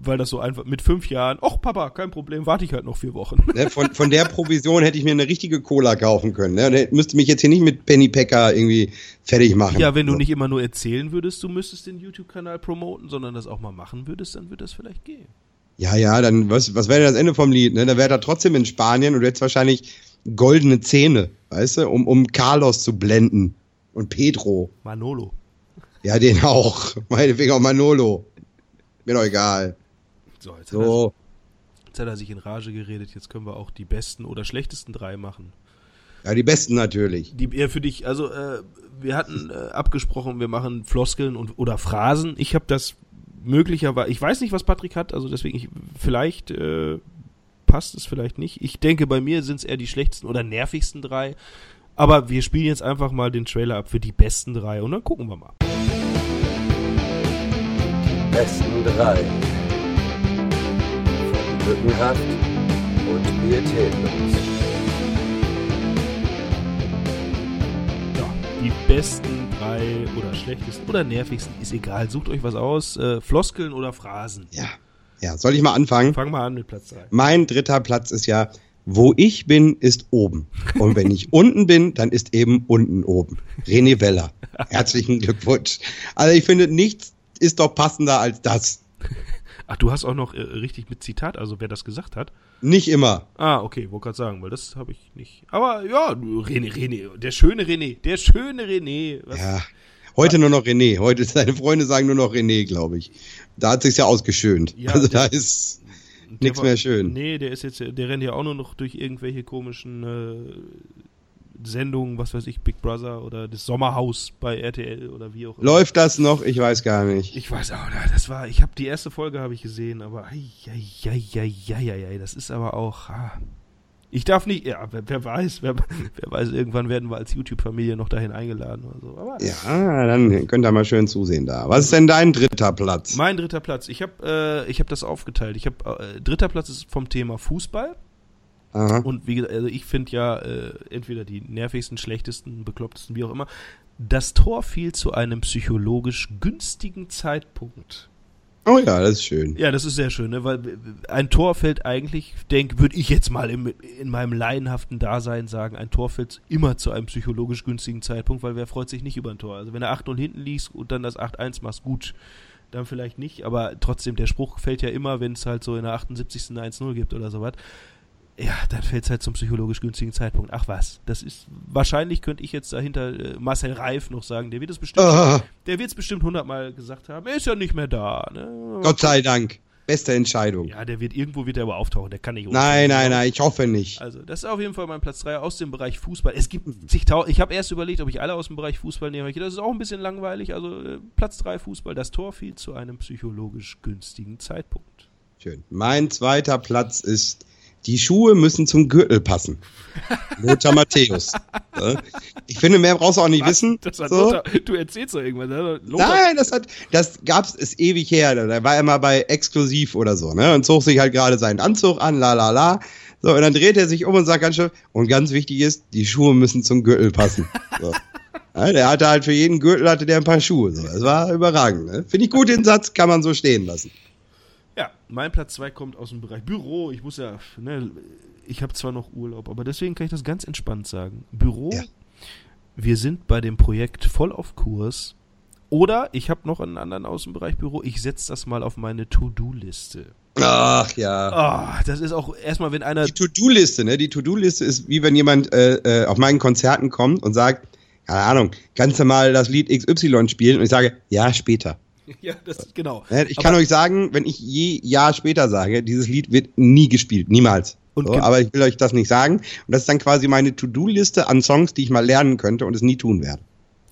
weil das so einfach mit fünf Jahren, ach Papa, kein Problem, warte ich halt noch vier Wochen. Ne, von, von der Provision hätte ich mir eine richtige Cola kaufen können. Ne? Müsste mich jetzt hier nicht mit Penny Packer irgendwie fertig machen. Ja, wenn du nicht immer nur erzählen würdest, du müsstest den YouTube-Kanal promoten, sondern das auch mal machen würdest, dann würde das vielleicht gehen. Ja, ja, dann was, was wäre das Ende vom Lied? Ne? Da wäre er trotzdem in Spanien und du hättest wahrscheinlich goldene Zähne, weißt du, um, um Carlos zu blenden. Und Pedro. Manolo. Ja, den auch. Meinetwegen auch Manolo. Mir doch egal. So, jetzt, Hat er, So. jetzt hat er sich in Rage geredet, jetzt können wir auch die besten oder schlechtesten drei machen. Ja, die besten natürlich. Die eher für dich, also äh, wir hatten äh, abgesprochen, wir machen Floskeln und oder Phrasen. Ich habe das möglicherweise, ich weiß nicht, was Patrick hat, also deswegen ich, vielleicht äh, passt es vielleicht nicht. Ich denke, bei mir sind es eher die schlechtesten oder nervigsten drei. Aber wir spielen jetzt einfach mal den Trailer ab für die besten drei und dann gucken wir mal. besten drei. Lückenhaft und Pietätlos. Ja, die besten drei oder schlechtesten oder nervigsten, ist egal. Sucht euch was aus. Äh, Floskeln oder Phrasen. Ja. Ja, soll ich mal anfangen? Fang mal an mit Platz drei. Mein dritter Platz ist ja, wo ich bin, ist oben. Und wenn ich unten bin, dann ist eben unten oben. René Weller. Herzlichen Glückwunsch. Also ich finde, nichts ist doch passender als das. Ach, du hast auch noch äh, richtig mit Zitat, also wer das gesagt hat. Nicht immer. Ah, okay, wollte gerade sagen, weil das habe ich nicht. Aber ja, René, René, der schöne René, der schöne René. Was? Ja. Heute nur noch René. Heute seine Freunde sagen nur noch René, glaube ich. Da hat sich's ja ausgeschönt. Ja, also der- da ist nichts mehr schön. Nee, der ist jetzt, der rennt ja auch nur noch durch irgendwelche komischen äh, Sendungen, was weiß ich, Big Brother oder das Sommerhaus bei RTL oder wie auch immer. Läuft das noch? Ich weiß gar nicht. Ich weiß auch, nicht, das war, ich habe die erste Folge habe ich gesehen, aber ei, das ist aber auch. Ah. Ich darf nicht, ja, wer, wer weiß, wer, wer weiß, irgendwann werden wir als YouTube-Familie noch dahin eingeladen oder so. Aber Ja, dann könnt ihr mal schön zusehen da. Was ist denn dein dritter Platz? mein dritter Platz, ich habe äh, ich hab das aufgeteilt. Ich habe äh, dritter Platz ist vom Thema Fußball Aha. und wie gesagt, also ich finde ja äh, entweder die nervigsten, schlechtesten, beklopptesten, wie auch immer. Das Tor fiel zu einem psychologisch günstigen Zeitpunkt. Oh ja, das ist schön. Ja, das ist sehr schön, ne? weil ein Tor fällt eigentlich, denk, würde ich jetzt mal im, in meinem laienhaften Dasein sagen, ein Tor fällt immer zu einem psychologisch günstigen Zeitpunkt, weil wer freut sich nicht über ein Tor? Also wenn er 8-0 hinten liegt und dann das 8-1 machst, gut, dann vielleicht nicht, aber trotzdem, der Spruch fällt ja immer, wenn es halt so in der 78. eine 1-0 gibt oder sowas. Ja, dann fällt es halt zum psychologisch günstigen Zeitpunkt. Ach was, das ist, wahrscheinlich könnte ich jetzt dahinter äh, Marcel Reif noch sagen, der wird es bestimmt, Ah, der wird es bestimmt hundertmal gesagt haben, er ist ja nicht mehr da, ne? Gott sei Dank. Beste Entscheidung. Ja, der wird irgendwo wieder aber auftauchen. Der kann nicht. Nein, ohne- nein, nein, ich hoffe nicht. Also, das ist auf jeden Fall mein Platz 3 aus dem Bereich Fußball. Es gibt zigtausend. Ich habe erst überlegt, ob ich alle aus dem Bereich Fußball nehme. Das ist auch ein bisschen langweilig. Also, äh, Platz 3 Fußball. Das Tor fiel zu einem psychologisch günstigen Zeitpunkt. Schön. Mein zweiter Platz ist, die Schuhe müssen zum Gürtel passen. Lothar Matthäus. Ja. Ich finde, mehr brauchst du auch nicht wissen. Das hat So. Lothar, du erzählst doch irgendwas. ne? Lothar, Nein, das hat, das gab's, ist ewig her. Da war er mal bei Exklusiv oder so, ne? Und zog sich halt gerade seinen Anzug an, la, la, la. So, und dann dreht er sich um und sagt ganz schön, und ganz wichtig ist, die Schuhe müssen zum Gürtel passen. So. Ja, der hatte halt für jeden Gürtel hatte der ein paar Schuhe. So. Das war überragend, ne? Finde ich gut, den Satz kann man so stehen lassen. Mein Platz 2 kommt aus dem Bereich Büro. Ich muss ja, ne, ich habe zwar noch Urlaub, aber deswegen kann ich das ganz entspannt sagen. Büro, Ja. wir sind bei dem Projekt voll auf Kurs. Oder ich habe noch einen anderen aus dem Bereich Büro. Ich setze das mal auf meine To-Do-Liste. Ach ja. Ah, das ist auch erstmal, wenn einer. Die To-Do-Liste, ne? Die To-Do-Liste ist wie wenn jemand äh, äh, auf meinen Konzerten kommt und sagt, keine Ahnung, kannst du mal das Lied XY spielen? Und ich sage, ja, später. Ja, das genau. Ne? Ich kann Aber- euch sagen, wenn ich je Jahr später sage, dieses Lied wird nie gespielt, niemals. Und so, aber ich will euch das nicht sagen. Und das ist dann quasi meine To-Do-Liste an Songs, die ich mal lernen könnte und es nie tun werde.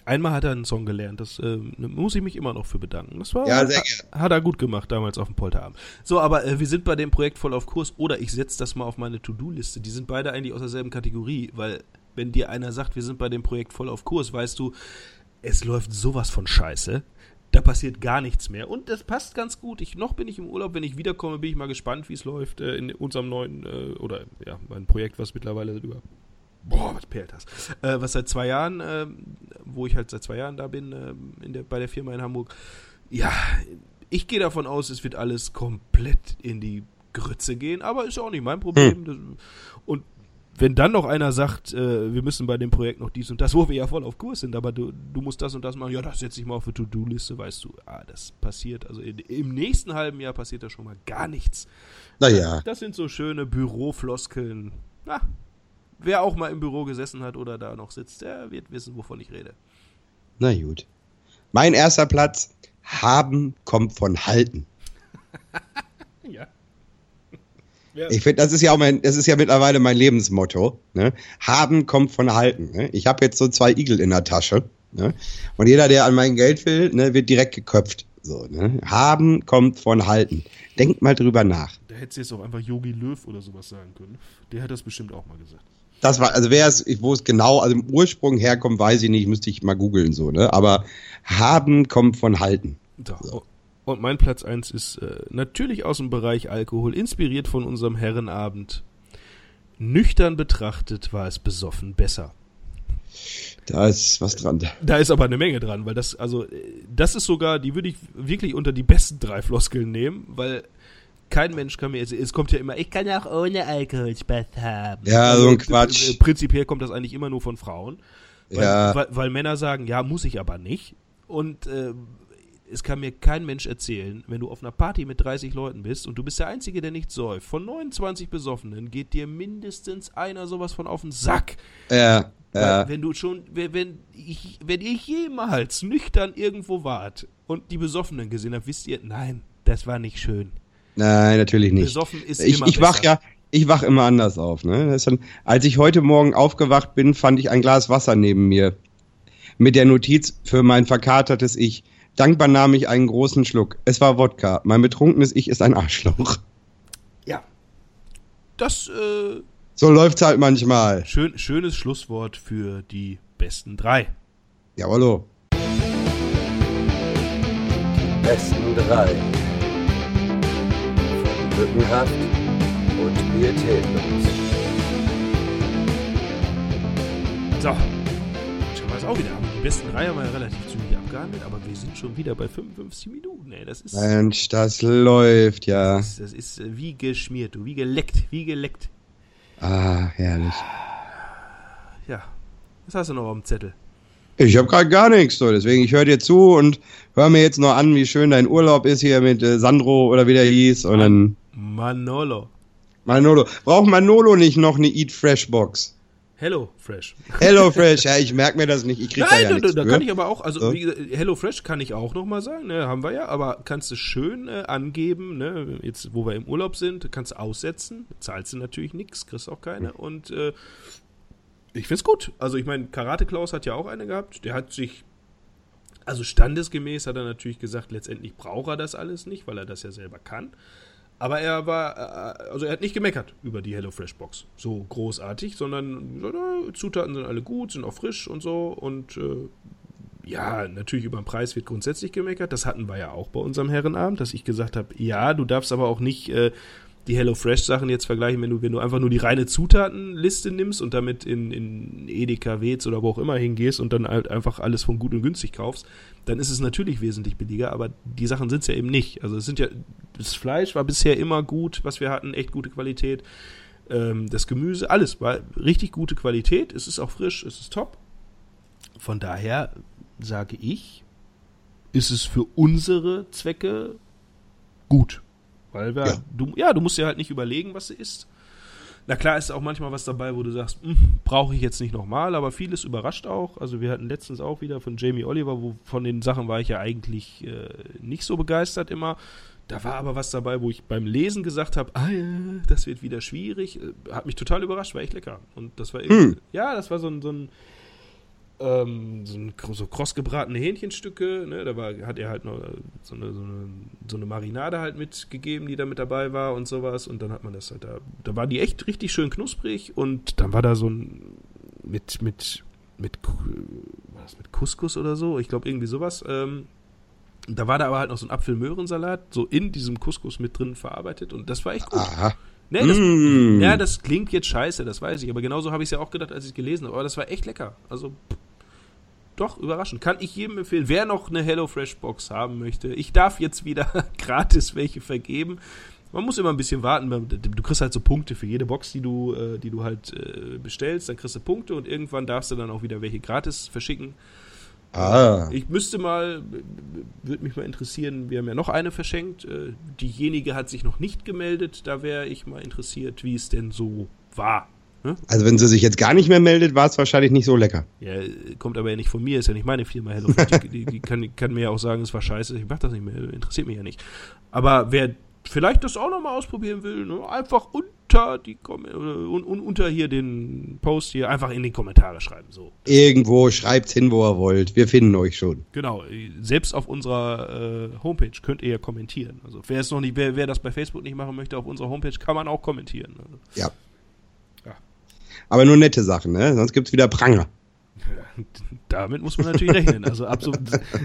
Einmal hat er einen Song gelernt, das ähm, muss ich mich immer noch für bedanken. Das war, Ja, sehr hat, hat er gut gemacht damals auf dem Polterabend. So, aber äh, wir sind bei dem Projekt voll auf Kurs oder ich setze das mal auf meine To-Do-Liste. Die sind beide eigentlich aus derselben Kategorie, weil wenn dir einer sagt, wir sind bei dem Projekt voll auf Kurs, weißt du, es läuft sowas von Scheiße. Da passiert gar nichts mehr. Und das passt ganz gut. Ich, noch bin ich im Urlaub. Wenn ich wiederkomme, bin ich mal gespannt, wie es läuft äh, in unserem neuen, äh, oder ja, mein Projekt, was mittlerweile über Boah, was perlt das? Äh, was seit zwei Jahren, ähm, wo ich halt seit zwei Jahren da bin, ähm, in der, bei der Firma in Hamburg. ja, ich gehe davon aus, es wird alles komplett in die Grütze gehen, aber ist auch nicht mein Problem. Das, und wenn dann noch einer sagt, äh, wir müssen bei dem Projekt noch dies und das, wo wir ja voll auf Kurs sind, aber du, du musst das und das machen, ja, das setze ich mal auf die To-Do-Liste, weißt du, ah, das passiert, also in, im nächsten halben Jahr passiert da schon mal gar nichts. Naja, Das sind so schöne Bürofloskeln. Na, wer auch mal im Büro gesessen hat oder da noch sitzt, der wird wissen, wovon ich rede. na gut. Mein erster Platz, haben kommt von halten. Ja. Ich finde, das ist ja auch mein, das ist ja mittlerweile mein Lebensmotto. Ne? Haben kommt von halten. Ne? Ich habe jetzt so zwei Igel in der Tasche. Ne? Und jeder, der an mein Geld will, ne, wird direkt geköpft. So, ne? Haben kommt von halten. Denkt mal drüber nach. Da hätte sie jetzt auch einfach Yogi Löw oder sowas sagen können. Der hat das bestimmt auch mal gesagt. Das war, also wer es, wo es genau, also im Ursprung herkommt, weiß ich nicht, müsste ich mal googeln so, ne? Aber haben kommt von halten. So. Und mein Platz 1 ist äh, natürlich aus dem Bereich Alkohol, inspiriert von unserem Herrenabend. Nüchtern betrachtet war es besoffen besser. Da ist was dran. Da ist aber eine Menge dran, weil das, also, äh, das ist sogar, die würde ich wirklich unter die besten drei Floskeln nehmen, weil kein Mensch kann mir, es, kommt ja immer, ich kann auch ohne Alkohol Spaß haben. Ja, so ein Also, Quatsch. äh, Prinzipiell kommt das eigentlich immer nur von Frauen. Weil, Ja. weil, weil Männer sagen, ja, muss ich aber nicht. Und äh, es kann mir kein Mensch erzählen, wenn du auf einer Party mit 30 Leuten bist und du bist der Einzige, der nicht säuft, von 29 Besoffenen geht dir mindestens einer sowas von auf den Sack. Ja, ja. wenn du schon, wenn, wenn ich, wenn ihr jemals nüchtern irgendwo wart und die Besoffenen gesehen habt, wisst ihr, nein, das war nicht schön. Nein, natürlich nicht. Besoffen ist ich, immer ich wach ja, ich wach immer anders auf. Ne? Dann, als ich heute Morgen aufgewacht bin, fand ich ein Glas Wasser neben mir. Mit der Notiz für mein verkatertes Ich. Dankbar nahm ich einen großen Schluck. Es war Wodka. Mein betrunkenes Ich ist ein Arschloch. Ja. Das, äh, So läuft's halt manchmal. schön, schönes Schlusswort für die besten drei. Jawollo. Besten drei. Von Lückenhaft und Pietätlos. So. Schon mal auch wieder. Aber die besten drei haben wir ja relativ zügig abgehandelt, aber wir sind schon wieder bei 55 Minuten, ey. Das ist, Mensch, das läuft ja. das, das ist äh, wie geschmiert, du, wie geleckt, wie geleckt. Ah, herrlich. Ja. Was hast du noch auf dem Zettel? Ich habe gerade gar nichts, so deswegen ich höre dir zu und hör mir jetzt noch an, wie schön dein Urlaub ist hier mit äh, Sandro oder wie der hieß und dann Manolo. Manolo. Braucht Manolo nicht noch eine Eat Fresh Box? Hello Fresh. Hello Fresh, ja, ich merk mir das nicht, ich krieg da Nein, ja da, nichts da für. kann ich aber auch, also So. wie gesagt, Hello Fresh kann ich auch nochmal sagen, ne, haben wir ja, aber kannst du schön äh, angeben, ne, jetzt wo wir im Urlaub sind, kannst du aussetzen, zahlst du natürlich nichts, kriegst auch keine und äh, ich find's gut. Also ich meine, Karate Klaus hat ja auch eine gehabt, der hat sich, also standesgemäß hat er natürlich gesagt, letztendlich braucht er das alles nicht, weil er das ja selber kann. Aber er war, äh, also er hat nicht gemeckert über die HelloFresh Box. So großartig, sondern so, na, Zutaten sind alle gut, sind auch frisch und so. Und äh, ja, natürlich über den Preis wird grundsätzlich gemeckert. Das hatten wir ja auch bei unserem Herrenabend, dass ich gesagt habe, ja, du darfst aber auch nicht äh, die HelloFresh Sachen jetzt vergleichen, wenn du, wenn du einfach nur die reine Zutatenliste nimmst und damit in, in Edeka, Wez oder wo auch immer hingehst und dann halt einfach alles von gut und günstig kaufst, dann ist es natürlich wesentlich billiger, aber die Sachen sind es ja eben nicht. Also es sind ja, das Fleisch war bisher immer gut, was wir hatten, echt gute Qualität. Ähm, das Gemüse, alles war richtig gute Qualität. Es ist auch frisch, es ist top. Von daher sage ich, ist es für unsere Zwecke gut. Weil wir, Ja. du, ja, du musst ja halt nicht überlegen, was sie isst. Na klar ist auch manchmal was dabei, wo du sagst, "Hm, brauche ich jetzt nicht nochmal, aber vieles überrascht auch. Also wir hatten letztens auch wieder von Jamie Oliver, wo von den Sachen war ich ja eigentlich äh, nicht so begeistert immer. Da war aber was dabei, wo ich beim Lesen gesagt habe, ah, das wird wieder schwierig. Äh, Hat mich total überrascht, war echt lecker. Und das war Hm. ja, das war so ein, so ein ähm, so, ein, so kross gebratene Hähnchenstücke, ne, da war, hat er halt noch äh, so eine, so, eine, so eine Marinade halt mitgegeben, die da mit dabei war und sowas und dann hat man das halt da, da war die echt richtig schön knusprig und dann war da so ein, mit, mit, mit, war das mit Couscous oder so, ich glaube irgendwie sowas, ähm, da war da aber halt noch so ein Apfel-Möhrensalat, so in diesem Couscous mit drin verarbeitet und das war echt gut. Aha. Ne, das, Mm. Ja, das klingt jetzt scheiße, das weiß ich, aber genauso habe ich es ja auch gedacht, als ich es gelesen habe. Aber das war echt lecker. Also, doch, überraschend. Kann ich jedem empfehlen. Wer noch eine HelloFresh-Box haben möchte, ich darf jetzt wieder gratis welche vergeben. Man muss immer ein bisschen warten. Du kriegst halt so Punkte für jede Box, die du, äh, die du halt äh, bestellst. Dann kriegst du Punkte und irgendwann darfst du dann auch wieder welche gratis verschicken. Ah. Ich müsste mal, würde mich mal interessieren, wir haben ja noch eine verschenkt. Äh, diejenige hat sich noch nicht gemeldet. Da wäre ich mal interessiert, wie es denn so war. Ne? Also wenn sie sich jetzt gar nicht mehr meldet, war es wahrscheinlich nicht so lecker. Ja, kommt aber ja nicht von mir, ist ja nicht meine Firma Hello. Die, die, die kann, kann, mir ja auch sagen, es war scheiße, ich mach das nicht mehr, interessiert mich ja nicht. Aber wer vielleicht das auch nochmal ausprobieren will, ne, einfach unter die Kom un, unter hier den Post hier einfach in die Kommentare schreiben. So. Irgendwo schreibt's hin, wo ihr wollt. Wir finden euch schon. Genau, selbst auf unserer äh, Homepage könnt ihr ja kommentieren. Also wer es noch nicht, wer, wer das bei Facebook nicht machen möchte, auf unserer Homepage kann man auch kommentieren. Also. Ja. Aber nur nette Sachen, ne? Sonst gibt's wieder Pranger. damit muss man natürlich rechnen. Also ab so,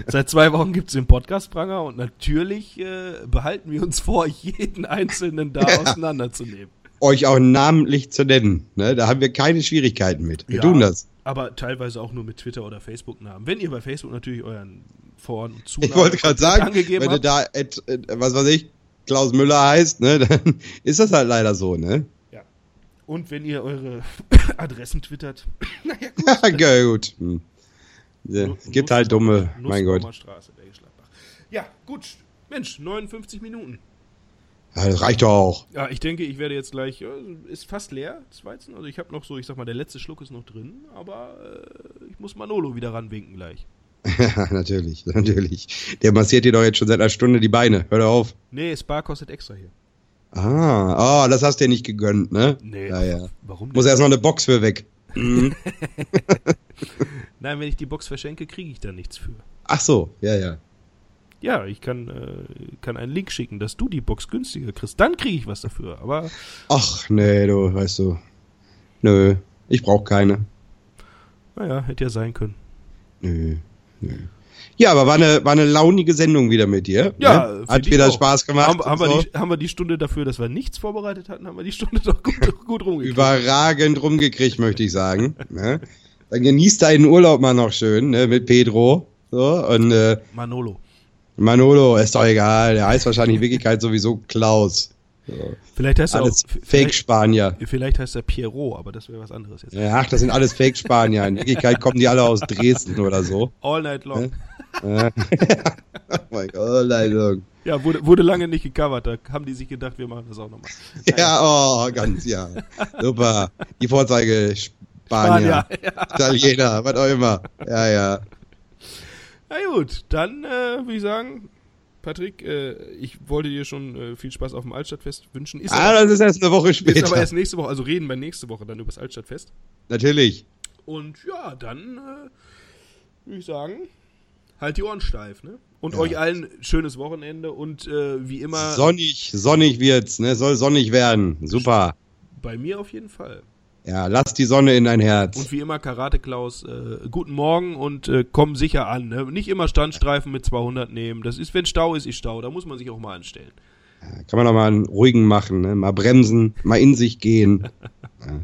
seit zwei Wochen gibt es den Podcast-Pranger und natürlich äh, behalten wir uns vor, jeden einzelnen da auseinanderzunehmen. Euch auch namentlich zu nennen. Ne? Da haben wir keine Schwierigkeiten mit. Wir ja, tun das. Aber teilweise auch nur mit Twitter- oder Facebook-Namen. Wenn ihr bei Facebook natürlich euren Vor- und Zunamen Ich wollte gerade sagen, wenn du da, et, et, was weiß ich, Klaus Müller heißt, ne, dann ist das halt leider so, ne? Und wenn ihr eure Adressen twittert. naja, gut. ja, gut. Hm. Ja, Nuss, gibt halt dumme, mein Gott. Straße, ja, gut. Mensch, 59 Minuten. Ja, das reicht doch auch. Ja, ich denke, ich werde jetzt gleich. Ist fast leer, das Weizen. Also ich habe noch so, ich sag mal, der letzte Schluck ist noch drin, aber äh, ich muss Manolo wieder ranwinken gleich. Ja, natürlich, natürlich. Der massiert dir doch jetzt schon seit einer Stunde die Beine. Hör doch auf. Nee, Spa kostet extra hier. Ah, oh, das hast du dir nicht gegönnt, ne? Nee. Ja, ja. Warum Muss erst noch eine Box für weg. Mhm. Nein, wenn ich die Box verschenke, kriege ich da nichts für. Ach so, ja, ja. Ja, ich kann, äh, kann einen Link schicken, dass du die Box günstiger kriegst. Dann kriege ich was dafür, aber. Ach, nee, du, weißt du. Nö, ich brauch keine. Naja, hätte ja sein können. Nö, nö. Ja, aber war eine, war eine launige Sendung wieder mit dir. Ja, ne? hat wieder auch. Spaß gemacht. Haben, haben, so. wir die, haben wir die Stunde dafür, dass wir nichts vorbereitet hatten, haben wir die Stunde doch gut, gut rumgekriegt. Überragend rumgekriegt, möchte ich sagen. ne? Dann genießt deinen Urlaub mal noch schön, ne, mit Pedro. So, und, äh, Manolo. Manolo, ist doch egal. Der heißt wahrscheinlich in Wirklichkeit sowieso Klaus. So. Vielleicht heißt alles er auch Fake-Spanier. Vielleicht heißt er Pierrot, aber das wäre was anderes jetzt. Ja, ach, das sind alles Fake-Spanier. In Wirklichkeit kommen die alle aus Dresden oder so. All night long. Ja? oh mein Gott, all night long. Ja, wurde, wurde lange nicht gecovert. Da haben die sich gedacht, wir machen das auch nochmal. Ja, oh, ganz, ja. Super. Die Vorzeige Spanier, Spanier ja. Italiener, was auch immer. Ja, ja. Na gut, dann äh, würde ich sagen, Patrick, äh, ich wollte dir schon äh, viel Spaß auf dem Altstadtfest wünschen. Ist ah, aber, das ist erst eine Woche später. Ist aber erst nächste Woche, also reden wir nächste Woche dann über das Altstadtfest. Natürlich. Und ja, dann äh, würde ich sagen, halt die Ohren steif, ne? Und ja. euch allen schönes Wochenende und äh, wie immer. Sonnig, sonnig wird's, ne? Soll sonnig werden. Super. Bei mir auf jeden Fall. Ja, lass die Sonne in dein Herz. Und wie immer, Karate Klaus, äh, guten Morgen und äh, komm sicher an. Ne? Nicht immer Standstreifen mit 200 nehmen. Das ist, wenn Stau ist, ist Stau. Da muss man sich auch mal anstellen. Ja, kann man doch mal einen ruhigen machen, ne? mal bremsen, mal in sich gehen. ja.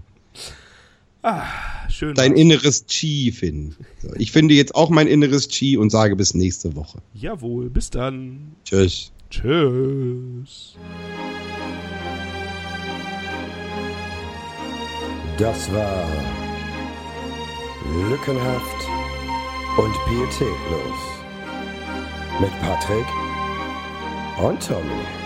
Ah, schön. Dein was. inneres Chi finden. So, ich finde jetzt auch mein inneres Chi und sage bis nächste Woche. Jawohl, bis dann. Tschüss. Tschüss. Das war Lückenhaft und Pietätlos mit Patrick und Tommy.